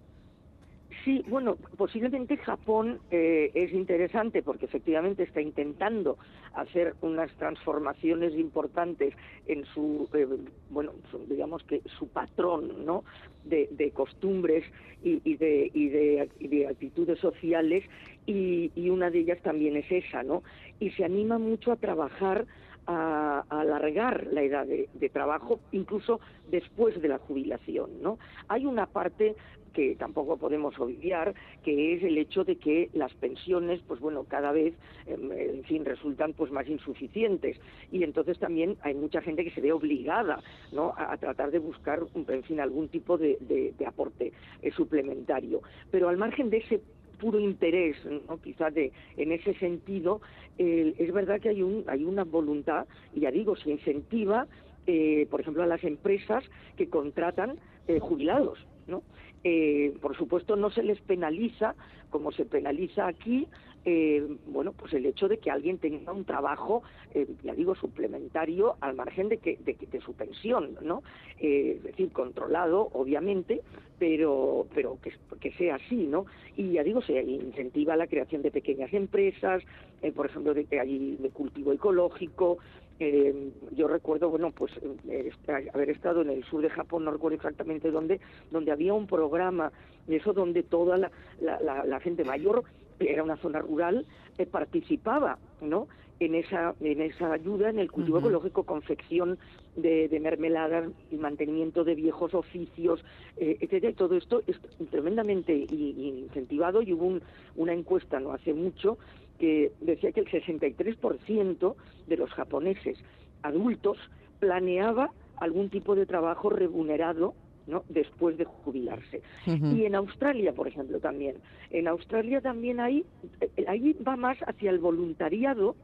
Sí, bueno, posiblemente Japón eh, es interesante porque efectivamente está intentando hacer unas transformaciones importantes en su, eh, bueno, digamos que su patrón, ¿no? De, costumbres y, y de, y, de, y de actitudes sociales y, y una de ellas también es esa, ¿no? Y se anima mucho a trabajar a, alargar la edad de, trabajo, incluso después de la jubilación, ¿no? Hay una parte que tampoco podemos obviar, que es el hecho de que las pensiones, pues bueno, cada vez, em, en fin, resultan pues más insuficientes y entonces también hay mucha gente que se ve obligada, ¿no? A, tratar de buscar, en fin, algún tipo de, de- de aporte eh, suplementario. Pero al margen de ese puro interés, ¿no? quizás de, en ese sentido, es verdad que hay, un, hay una voluntad, y ya digo, se incentiva, eh, por ejemplo, a las empresas que contratan eh, jubilados, ¿no? Eh, por supuesto, no se les penaliza, como se penaliza aquí, eh, bueno, pues el hecho de que alguien tenga un trabajo, eh, ya digo, suplementario al margen de que de, de su pensión, ¿no? Eh, es decir, controlado, obviamente, pero pero que, que sea así, ¿no? Y ya digo, se incentiva la creación de pequeñas empresas, eh, por ejemplo, de que hay de cultivo ecológico. eh, yo recuerdo, bueno, pues eh, haber estado en el sur de Japón, no recuerdo exactamente dónde, donde había un programa, eso donde toda la- la- la gente mayor, era una zona rural, eh, participaba, ¿no? En esa, en esa ayuda en el cultivo ecológico, confección de, de mermeladas y mantenimiento de viejos oficios, eh, etcétera. Y todo esto es tremendamente incentivado y hubo un- una encuesta no hace mucho que decía que el 63% de los japoneses adultos planeaba algún tipo de trabajo remunerado ¿no? después de jubilarse. Y en Australia, por ejemplo, también. En Australia también hay, eh, ahí va más hacia el voluntariado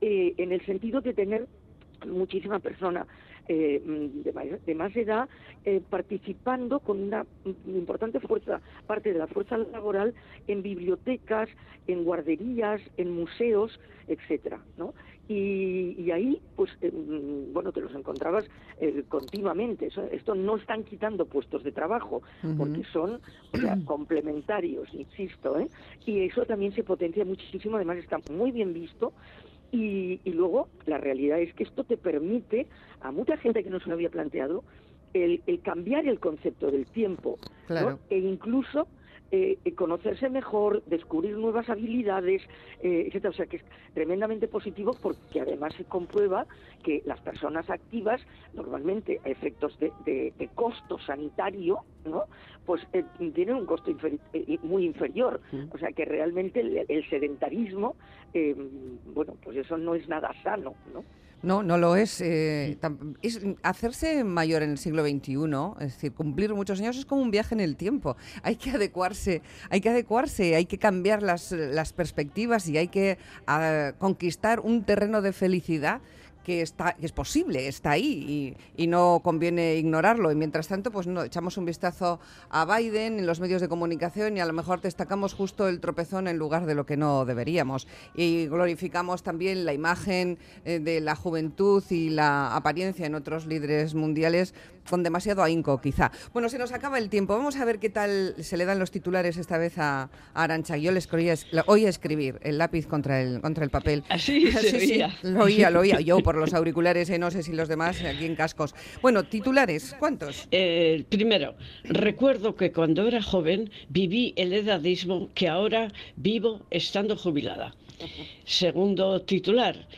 eh, en el sentido de tener muchísima persona eh, mm, de, de más edad eh, participando con una mm, importante fuerza, parte de la fuerza laboral en bibliotecas, en guarderías, en museos, etcétera, ¿no? Y, y ahí, pues, eh, mm, bueno, te los encontrabas eh, continuamente. Eso- esto no están quitando puestos de trabajo, porque son o sea, complementarios, insisto, ¿eh? Y eso también se potencia muchísimo, además está muy bien visto. Y, y luego la realidad es que esto te permite a mucha gente que no se lo había planteado el, el cambiar el concepto del tiempo ¿no? Claro. e incluso eh, eh, conocerse mejor, descubrir nuevas habilidades, eh, etcétera. O sea que es tremendamente positivo porque además se comprueba que las personas activas normalmente a efectos de, de- de costo sanitario, ¿no? Pues eh, tienen un costo inferi- eh, muy inferior. O sea que realmente el, el sedentarismo, eh, bueno, pues eso no es nada sano, ¿no? No, no lo es. eh, es. Hacerse mayor en el siglo XXI, es decir, cumplir muchos años es como un viaje en el tiempo. Hay que adecuarse, hay que adecuarse, hay que cambiar las, las perspectivas y hay que ah, conquistar un terreno de felicidad que está que es posible, está ahí y, y no conviene ignorarlo. Y mientras tanto, pues no, echamos un vistazo a Biden en los medios de comunicación y a lo mejor destacamos justo el tropezón en lugar de lo que no deberíamos. Y glorificamos también la imagen eh, de la juventud y la apariencia en otros líderes mundiales con demasiado ahínco, quizá. Bueno, se nos acaba el tiempo. Vamos a ver qué tal se le dan los titulares esta vez a, a Arancha. Yo les oía, escribir el lápiz contra el, contra el papel. Así se sí, sí, oía. lo oía, lo oía. Yo, por los auriculares, eh, no sé si los demás aquí en cascos. Bueno, titulares, ¿cuántos? Eh, primero, recuerdo que cuando era joven viví el edadismo que ahora vivo estando jubilada. Segundo titular,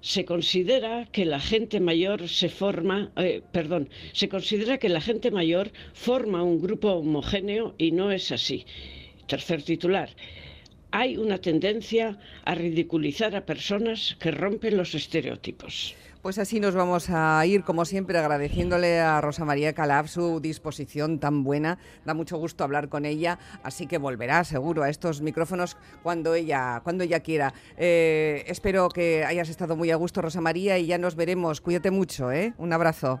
se considera que la gente mayor se forma, eh, perdón, se considera que la gente mayor forma un grupo homogéneo y no es así. Tercer titular, hay una tendencia a ridiculizar a personas que rompen los estereotipos. Pues así nos vamos a ir, como siempre, agradeciéndole a Rosa María Calaf su disposición tan buena. Da mucho gusto hablar con ella, así que volverá seguro a estos micrófonos cuando ella, cuando ella quiera. Eh, espero que hayas estado muy a gusto, Rosa María, y ya nos veremos. Cuídate mucho, ¿eh? Un abrazo.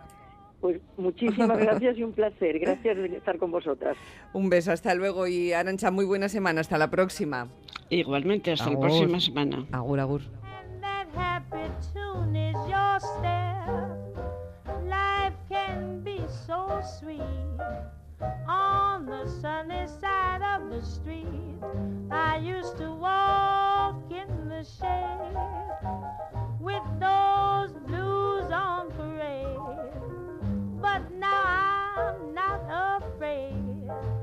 Pues muchísimas gracias y un placer. Gracias de estar con vosotras. Un beso, hasta luego y Arancha, muy buena semana. Hasta la próxima. Igualmente, hasta Agur. la próxima semana. Agur, agur. happy tune is your step. Life can be so sweet on the sunny side of the street. I used to walk in the shade with those blues on parade, but now I'm not afraid.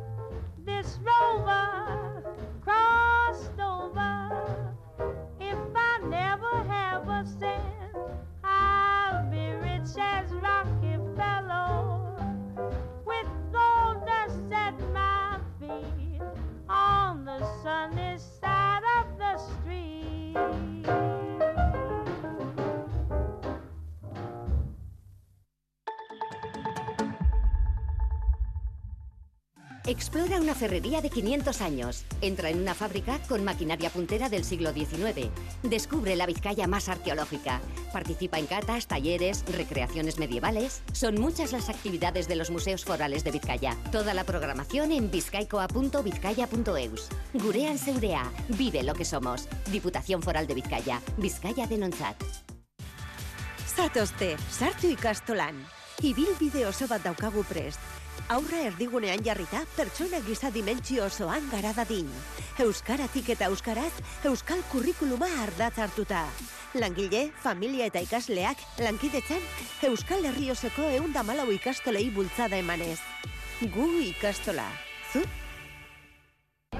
Explora una ferrería de 500 años. Entra en una fábrica con maquinaria puntera del siglo XIX. Descubre la Vizcaya más arqueológica. Participa en catas, talleres, recreaciones medievales. Son muchas las actividades de los museos forales de Vizcaya. Toda la programación en vizcaicoa.vizcaya.eus. Gurean Seurea. Vive lo que somos. Diputación Foral de Vizcaya. Vizcaya de Nonzat. Zatozte, sartu ikastolan. Ibilbide oso bat daukagu prest. Aurra erdigunean jarrita, pertsona giza dimentsio osoan gara dadin. Euskaratik eta euskaraz, euskal kurrikuluma ardatz hartuta. Langile, familia eta ikasleak, lankidetzen, euskal herri osoko eunda malau ikastolei bultzada emanez. Gu ikastola. Zu?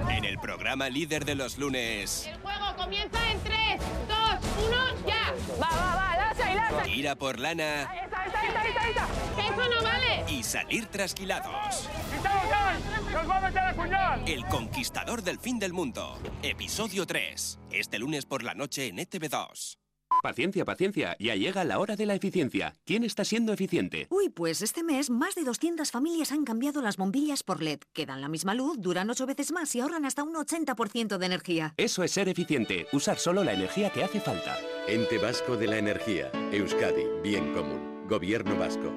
En el programa líder de los lunes, El juego comienza en 3, 2, 1, ya. Va, va, va, lanza y lanza. ir a por lana Está, está, está, está, está. Eso no vale. y salir trasquilados. ¡Quitaos ya! ¡Nos va a meter el puñal! El conquistador del fin del mundo. Episodio 3. Este lunes por la noche en E ETV2. Paciencia, paciencia, ya llega la hora de la eficiencia. ¿Quién está siendo eficiente? Uy, pues este mes más de 200 familias han cambiado las bombillas por LED, que dan la misma luz, duran 8 veces más y ahorran hasta un 80% de energía. Eso es ser eficiente, usar solo la energía que hace falta. Ente Vasco de la Energía. Euskadi. Bien común. Gobierno Vasco.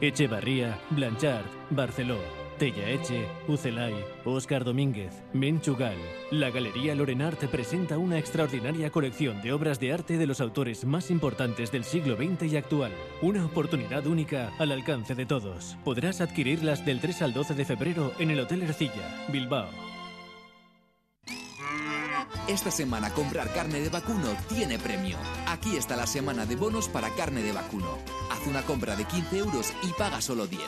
Echevarría, Blanchard, Barceló, Tellaeche, Ucelay, Óscar Domínguez, Menchugal. La Galería Lorenart presenta una extraordinaria colección de obras de arte de los autores más importantes del siglo XX y actual. Una oportunidad única al alcance de todos. Podrás adquirirlas del 3 al 12 de febrero en el Hotel Ercilla, Bilbao. Esta semana comprar carne de vacuno tiene premio. Aquí está la semana de bonos para carne de vacuno. Haz una compra de 15 euros y paga solo 10.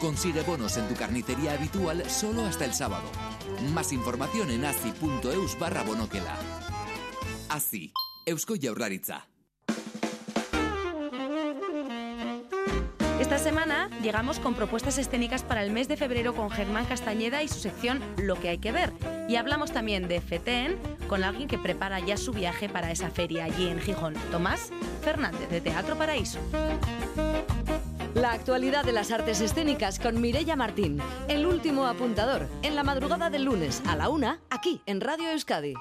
Consigue bonos en tu carnicería habitual solo hasta el sábado. Más información en asi.eus barra bonoquela. Asi, Eusko. Esta semana llegamos con propuestas escénicas para el mes de febrero con Germán Castañeda y su sección Lo que hay que ver. Y hablamos también de FETEN con alguien que prepara ya su viaje para esa feria allí en Gijón, Tomás Fernández de Teatro Paraíso. La actualidad de las artes escénicas con Mireia Martín. El último apuntador. En la madrugada del lunes a la una, aquí en Radio Euskadi.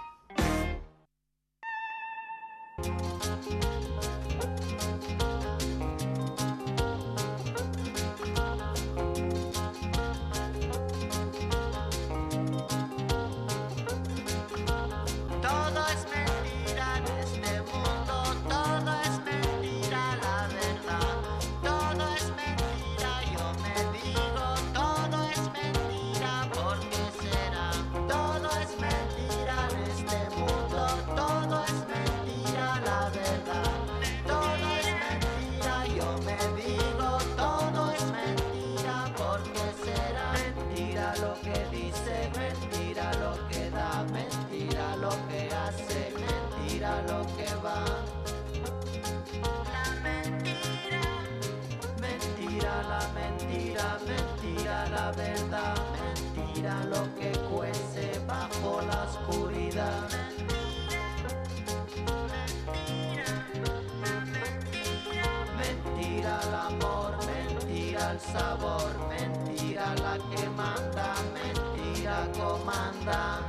Sabor, mentira la que manda, mentira comanda.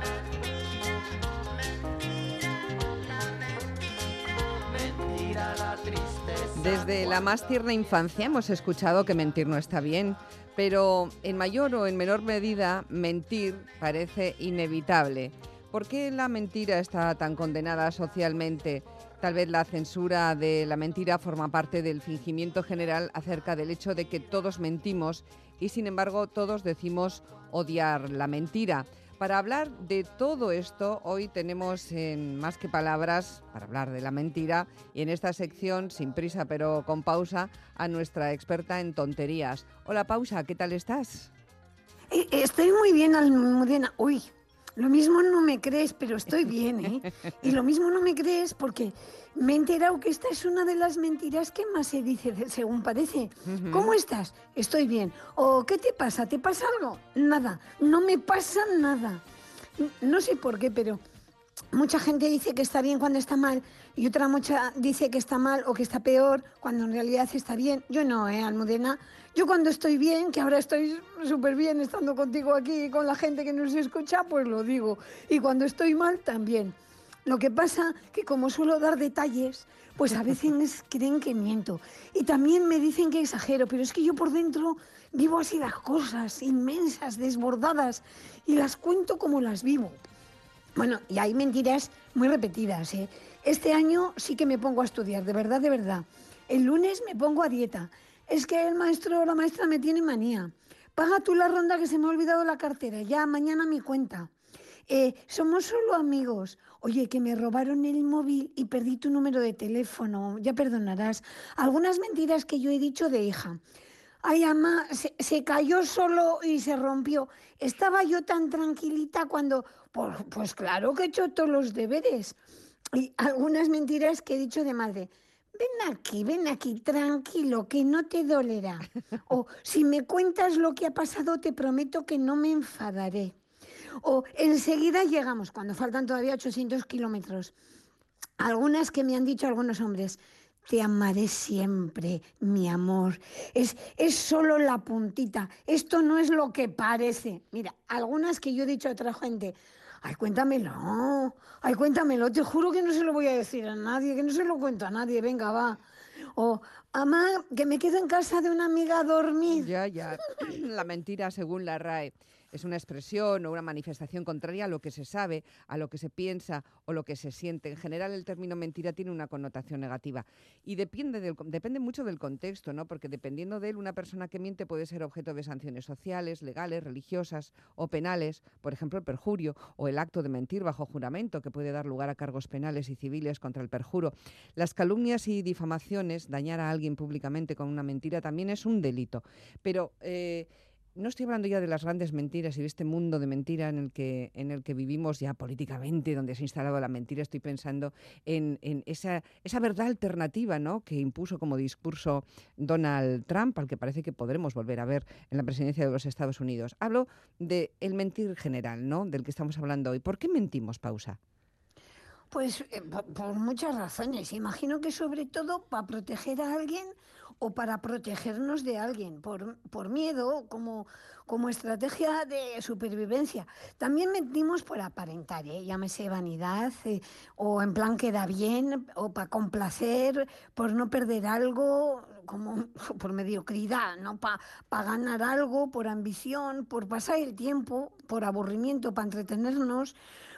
Mentira la tristeza. Desde la más tierna infancia hemos escuchado que mentir no está bien, pero en mayor o en menor medida mentir parece inevitable. ¿Por qué la mentira está tan condenada socialmente? Tal vez la censura de la mentira forma parte del fingimiento general acerca del hecho de que todos mentimos y sin embargo todos decimos odiar la mentira. Para hablar de todo esto, hoy tenemos en Más que Palabras, para hablar de la mentira, y en esta sección, sin prisa pero con pausa, a nuestra experta en tonterías. Hola Pausa, ¿qué tal estás? Eh, Estoy muy bien, Almudena. Uy, lo mismo no me crees, pero estoy bien, ¿eh? Y lo mismo no me crees porque me he enterado que esta es una de las mentiras que más se dice, según parece. ¿Cómo estás? Estoy bien. ¿O qué te pasa? ¿Te pasa algo? Nada. No me pasa nada. No sé por qué, pero mucha gente dice que está bien cuando está mal y otra mucha dice que está mal o que está peor cuando en realidad está bien. Yo no, ¿eh, Almudena? Yo cuando estoy bien, que ahora estoy súper bien estando contigo aquí y con la gente que nos escucha, pues lo digo. Y cuando estoy mal, también. Lo que pasa que como suelo dar detalles, pues a veces creen que miento. Y también me dicen que exagero, pero es que yo por dentro vivo así las cosas, inmensas, desbordadas, y las cuento como las vivo. Bueno, y hay mentiras muy repetidas. ¿eh? Este año sí que me pongo a estudiar, de verdad, de verdad. El lunes me pongo a dieta. Es que el maestro o la maestra me tiene manía. Paga tú la ronda que se me ha olvidado la cartera. Ya, mañana mi cuenta. Eh, somos solo amigos. Oye, que me robaron el móvil y perdí tu número de teléfono. Ya perdonarás. Algunas mentiras que yo he dicho de hija. Ay, ama, se, cayó solo y se rompió. Estaba yo tan tranquilita cuando, pues, pues claro que he hecho todos los deberes. Y algunas mentiras que he dicho de madre. Ven aquí, ven aquí, tranquilo, que no te dolerá. O si me cuentas lo que ha pasado, te prometo que no me enfadaré. O enseguida llegamos, cuando faltan todavía 800 kilómetros. Algunas que me han dicho algunos hombres, te amaré siempre, mi amor. Es, es solo la puntita. Esto no es lo que parece. Mira, algunas que yo he dicho a otra gente, ay, cuéntamelo, ay, cuéntamelo, te juro que no se lo voy a decir a nadie, que no se lo cuento a nadie, venga, va. O, ama, que me quedo en casa de una amiga a dormir. Ya, ya. La mentira, según la RAE, es una expresión o una manifestación contraria a lo que se sabe, a lo que se piensa o lo que se siente. En general, el término mentira tiene una connotación negativa y depende, mucho del contexto, ¿no? Porque dependiendo de él, una persona que miente puede ser objeto de sanciones sociales, legales, religiosas o penales, por ejemplo, el perjurio o el acto de mentir bajo juramento, que puede dar lugar a cargos penales y civiles contra el perjuro. Las calumnias y difamaciones, dañar a alguien públicamente con una mentira, también es un delito. Pero eh, no estoy hablando ya de las grandes mentiras y de este mundo de mentira en el que, en el que vivimos ya políticamente, donde se ha instalado la mentira. Estoy pensando en, esa, esa verdad alternativa ¿no? que impuso como discurso Donald Trump, al que parece que podremos volver a ver en la presidencia de los Estados Unidos. Hablo del el mentir general, ¿no? del que estamos hablando hoy. ¿Por qué mentimos, Pausa? Pues eh, por muchas razones. Imagino que sobre todo para proteger a alguien o para protegernos de alguien, por, por miedo, como, como estrategia de supervivencia. También mentimos por aparentar, ¿eh? llámese vanidad, eh, o en plan queda bien, o para complacer, por no perder algo, como por mediocridad, ¿no? Para ganar algo, por ambición, por pasar el tiempo, por aburrimiento, para entretenernos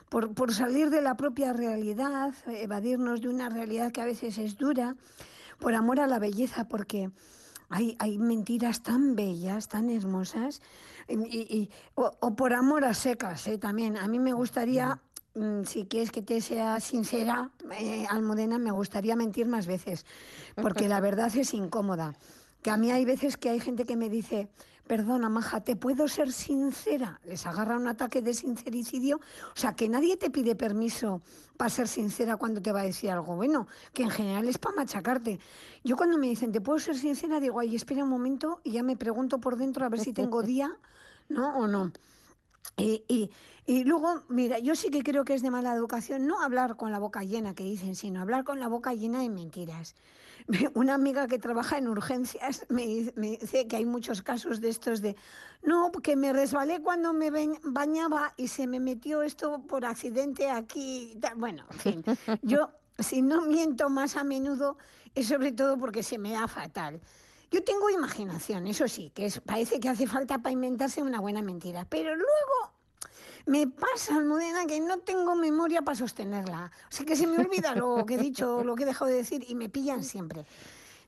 por, por salir de la propia realidad, evadirnos de una realidad que a veces es dura, por amor a la belleza, porque hay, hay mentiras tan bellas, tan hermosas, y, y- o, o por amor a secas ¿eh? también. A mí me gustaría, mm, si quieres que te sea sincera, eh, Almudena, me gustaría mentir más veces, porque la verdad es incómoda. Que a mí hay veces que hay gente que me dice, perdona, maja, ¿te puedo ser sincera? Les agarra un ataque de sincericidio. O sea, que nadie te pide permiso para ser sincera cuando te va a decir algo bueno, que en general es para machacarte. Yo cuando me dicen, ¿te puedo ser sincera? Digo, ay, espera un momento y ya me pregunto por dentro a ver si tengo día, ¿no? O no. Y, y- y luego, mira, yo sí que creo que es de mala educación no hablar con la boca llena, que dicen, sino hablar con la boca llena de mentiras. Una amiga que trabaja en urgencias me, dice- me dice que hay muchos casos de estos de, no, que me resbalé cuando me bañ- bañaba y se me metió esto por accidente aquí. y tal". Bueno, en fin, yo si no miento más a menudo es sobre todo porque se me da fatal. Yo tengo imaginación, eso sí, que parece que hace falta para inventarse una buena mentira, pero luego me pasa, Almudena, que no tengo memoria para sostenerla. O sea, que se me olvida lo que he dicho, lo que he dejado de decir y me pillan siempre.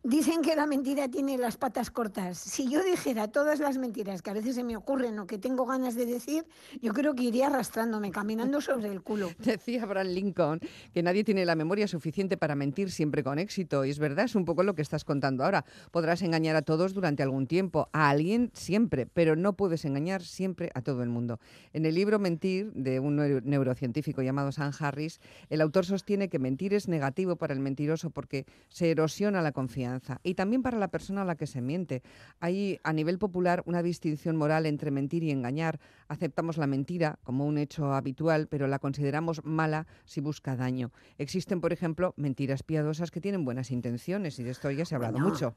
Dicen que la mentira tiene las patas cortas. Si yo dijera todas las mentiras que a veces se me ocurren o que tengo ganas de decir, yo creo que iría arrastrándome, caminando sobre el culo. Decía Abraham Lincoln que nadie tiene la memoria suficiente para mentir siempre con éxito. Y es verdad, es un poco lo que estás contando ahora. Podrás engañar a todos durante algún tiempo, a alguien siempre, pero no puedes engañar siempre a todo el mundo. En el libro Mentir, de un neuro- neurocientífico llamado Sam Harris, el autor sostiene que mentir es negativo para el mentiroso porque se erosiona la confianza y también para la persona a la que se miente. Hay a nivel popular una distinción moral entre mentir y engañar. Aceptamos la mentira como un hecho habitual, pero la consideramos mala si busca daño. Existen, por ejemplo, mentiras piadosas que tienen buenas intenciones y de esto ya se ha hablado Bueno, mucho.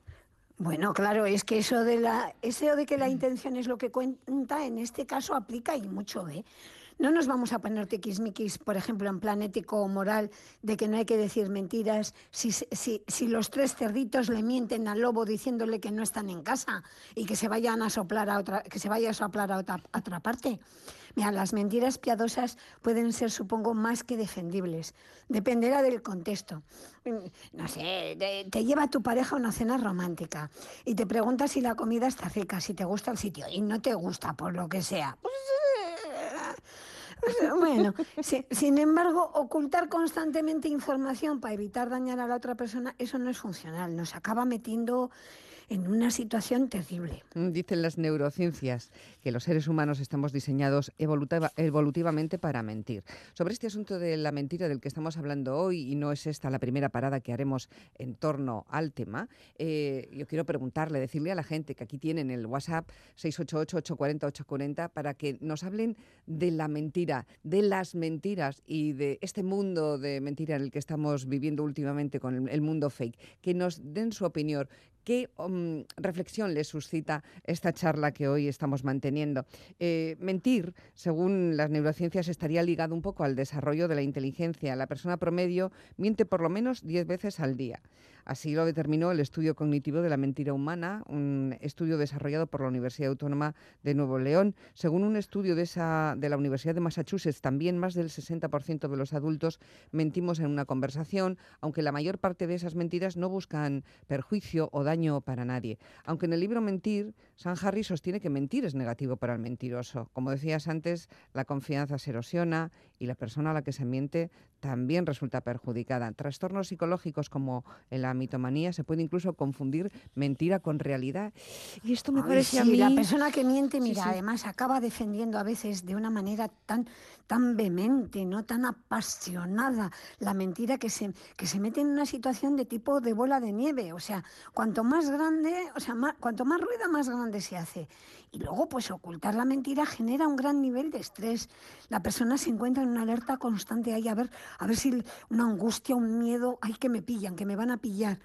Bueno, claro, es que eso de la, eso de que la intención es lo que cuenta, en este caso aplica y mucho, ¿eh? No nos vamos a poner tiquismiquis, por ejemplo, en plan ético o moral, de que no hay que decir mentiras si, si, si los tres cerditos le mienten al lobo diciéndole que no están en casa y que se vayan a soplar a otra, que se vaya a soplar a otra, parte. Mira, las mentiras piadosas pueden ser, supongo, más que defendibles. Dependerá del contexto. No sé, te, lleva tu pareja a una cena romántica y te pregunta si la comida está rica, si te gusta el sitio y no te gusta por lo que sea. Pues, Bueno, si- sin embargo, ocultar constantemente información para evitar dañar a la otra persona, eso no es funcional. Nos acaba metiendo en una situación terrible. Mm, Dicen las neurociencias que los seres humanos estamos diseñados evolutiva- evolutivamente para mentir. Sobre este asunto de la mentira del que estamos hablando hoy, y no es esta la primera parada que haremos en torno al tema, eh, yo quiero preguntarle, decirle a la gente que aquí tienen el WhatsApp 688-840-840 para que nos hablen de la mentira, de las mentiras y de este mundo de mentira en el que estamos viviendo últimamente con el mundo fake. Que nos den su opinión. ¿Qué mm, reflexión les suscita esta charla que hoy estamos manteniendo? Eh, mentir, según las neurociencias, estaría ligado un poco al desarrollo de la inteligencia. La persona promedio miente por lo menos 10 veces al día. Así lo determinó el estudio cognitivo de la mentira humana, un estudio desarrollado por la Universidad Autónoma de Nuevo León. Según un estudio de, la Universidad de Massachusetts, también más del 60% de los adultos mentimos en una conversación, aunque la mayor parte de esas mentiras no buscan perjuicio o daño para nadie. Aunque en el libro Mentir, San Harry sostiene que mentir es negativo para el mentiroso. Como decías antes, la confianza se erosiona y la persona a la que se miente también resulta perjudicada. Trastornos psicológicos como la mitomanía se puede incluso confundir mentira con realidad. Y esto me Ay, parece a sí, mí... La persona que miente, Sí, mira, sí. además acaba defendiendo a veces de una manera tan, tan vehemente, no tan apasionada, la mentira que se, que se mete en una situación de tipo de bola de nieve. O sea, cuanto más grande, o sea, ma- cuanto más rueda, más grande se hace. Y luego, pues ocultar la mentira genera un gran nivel de estrés. La persona se encuentra en una alerta constante ahí, a ver, a ver si una angustia, un miedo, ay, que me pillan, que me van a pillar.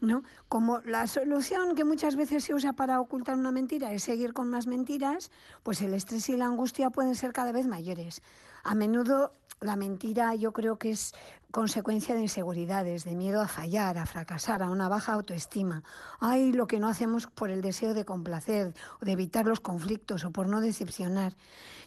¿no? Como la solución que muchas veces se usa para ocultar una mentira es seguir con más mentiras, pues el estrés y la angustia pueden ser cada vez mayores. A menudo la mentira yo creo que es consecuencia de inseguridades, de miedo a fallar, a fracasar, a una baja autoestima. Ay, lo que no hacemos por el deseo de complacer, o de evitar los conflictos o por no decepcionar.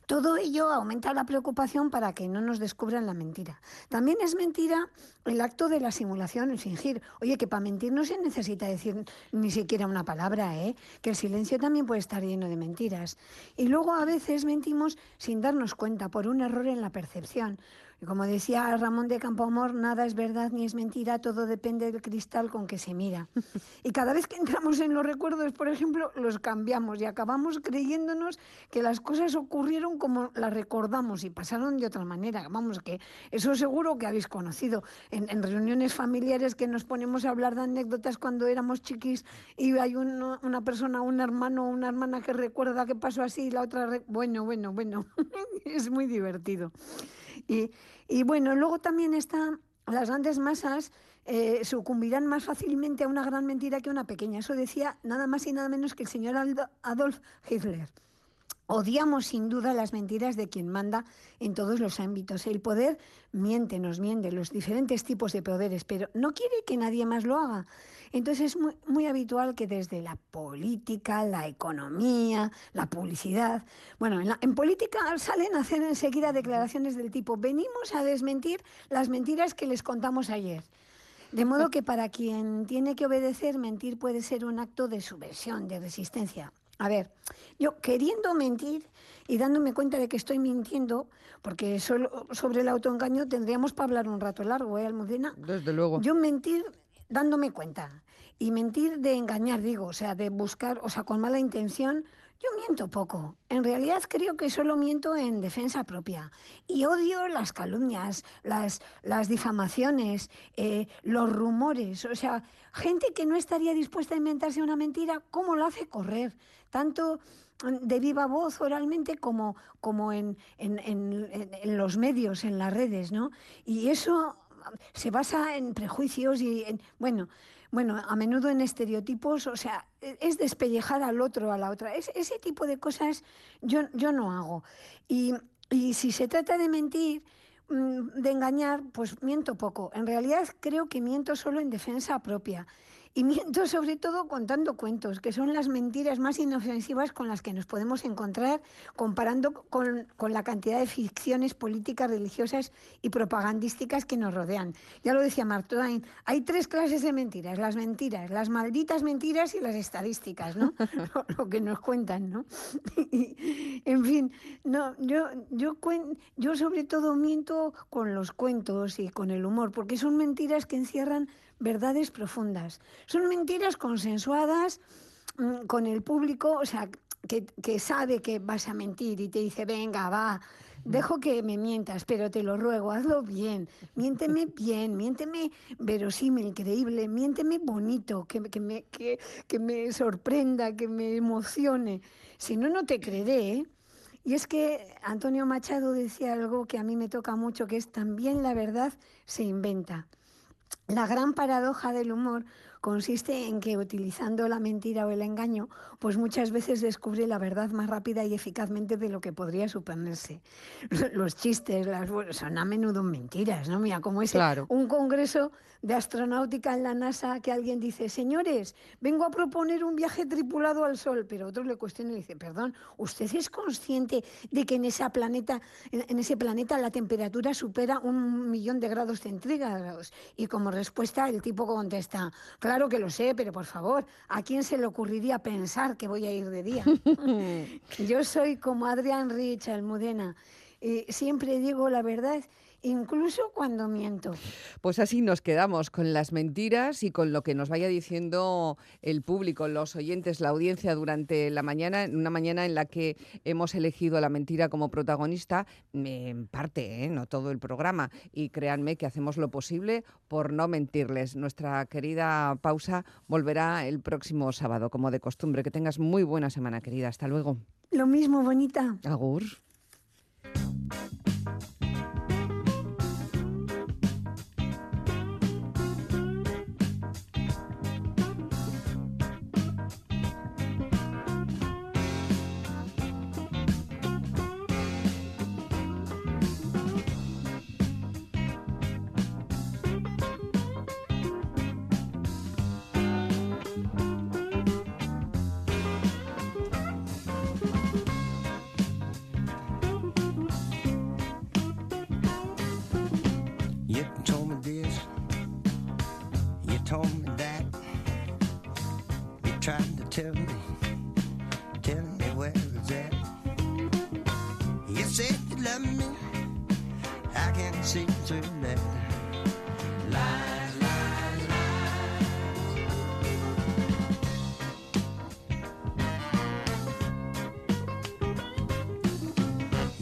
Todo ello aumenta la preocupación para que no nos descubran la mentira. También es mentira el acto de la simulación, el fingir. Oye, que para mentir no se necesita decir ni siquiera una palabra, ¿eh? Que el silencio también puede estar lleno de mentiras. Y luego a veces mentimos sin darnos cuenta por un error en la percepción. Y como decía Ramón de Campoamor, nada es verdad ni es mentira, todo depende del cristal con que se mira. Y cada vez que entramos en los recuerdos, por ejemplo, los cambiamos y acabamos creyéndonos que las cosas ocurrieron como las recordamos y pasaron de otra manera. Vamos, que eso seguro que habéis conocido. En, en reuniones familiares que nos ponemos a hablar de anécdotas cuando éramos chiquis y hay uno- una persona, un hermano o una hermana que recuerda que pasó así y la otra... Bueno, bueno, bueno, es muy divertido. Y, y bueno, luego también están las grandes masas eh, sucumbirán más fácilmente a una gran mentira que a una pequeña. Eso decía nada más y nada menos que el señor Adolf Hitler. Odiamos sin duda las mentiras de quien manda en todos los ámbitos. El poder miente, nos miente, los diferentes tipos de poderes, pero no quiere que nadie más lo haga. Entonces es muy, muy habitual que desde la política, la economía, la publicidad, bueno, en, la- en política salen a hacer enseguida declaraciones del tipo, venimos a desmentir las mentiras que les contamos ayer. De modo que para quien tiene que obedecer, mentir puede ser un acto de subversión, de resistencia. A ver, yo queriendo mentir y dándome cuenta de que estoy mintiendo, porque solo sobre el autoengaño tendríamos para hablar un rato largo, ¿eh, Almudena? Desde luego. Yo mentir dándome cuenta. Y mentir de engañar, digo, o sea, de buscar, o sea, con mala intención, yo miento poco. En realidad creo que solo miento en defensa propia. Y odio las calumnias, las, las difamaciones, eh, los rumores. O sea, gente que no estaría dispuesta a inventarse una mentira, ¿cómo lo hace correr? Tanto mm, de viva voz oralmente como, como en- en- en- en los medios, en las redes, ¿no? Y eso se basa en prejuicios y en, bueno, bueno, a menudo en estereotipos, o sea, e- es despellejar al otro, a la otra. Es, ese tipo de cosas yo, yo no hago. Y, y si se trata de mentir, mm, de engañar, pues miento poco. En realidad creo que miento solo en defensa propia. Y miento sobre todo contando cuentos, que son las mentiras más inofensivas con las que nos podemos encontrar comparando con, con la cantidad de ficciones políticas, religiosas y propagandísticas que nos rodean. Ya lo decía Mark Twain, hay tres clases de mentiras, las mentiras, las malditas mentiras y las estadísticas, ¿no? lo, lo que nos cuentan, ¿no? Y, en fin, no, yo, yo, cuen- yo sobre todo miento con los cuentos y con el humor, porque son mentiras que encierran verdades profundas. Son mentiras consensuadas mm, con el público, o sea, que, que sabe que vas a mentir y te dice, venga, va, dejo que me mientas, pero te lo ruego, hazlo bien, miénteme bien, miénteme verosímil, creíble, miénteme bonito, que, que me, que, que me sorprenda, que me emocione. Si no, no te creeré, ¿eh? Y es que Antonio Machado decía algo que a mí me toca mucho, que es también la verdad se inventa. La gran paradoja del humor consiste en que utilizando la mentira o el engaño, pues muchas veces descubre la verdad más rápida y eficazmente de lo que podría suponerse. Los chistes las, son a menudo mentiras, ¿no? Mira, como Claro. un congreso de astronáutica en la NASA que alguien dice, señores, vengo a proponer un viaje tripulado al Sol, pero otro le cuestiona y le dice, perdón, ¿usted es consciente de que en, esa planeta, en ese planeta la temperatura supera un millón de grados centígrados? Y como respuesta el tipo contesta, claro que lo sé, pero por favor, ¿a quién se le ocurriría pensar que voy a ir de día? Yo soy como Adrián Rich, Almudena, y siempre digo la verdad, incluso cuando miento. Pues así nos quedamos con las mentiras y con lo que nos vaya diciendo el público, los oyentes, la audiencia durante la mañana, en una mañana en la que hemos elegido a la mentira como protagonista, en parte, ¿eh? no todo el programa. Y créanme que hacemos lo posible por no mentirles. Nuestra querida pausa volverá el próximo sábado, como de costumbre. Que tengas muy buena semana, querida. Hasta luego. Lo mismo, bonita. Agur.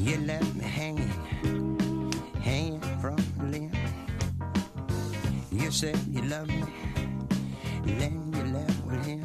You left me hanging, hanging from the limb. You said you loved me, then you left with him.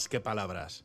Más que palabras.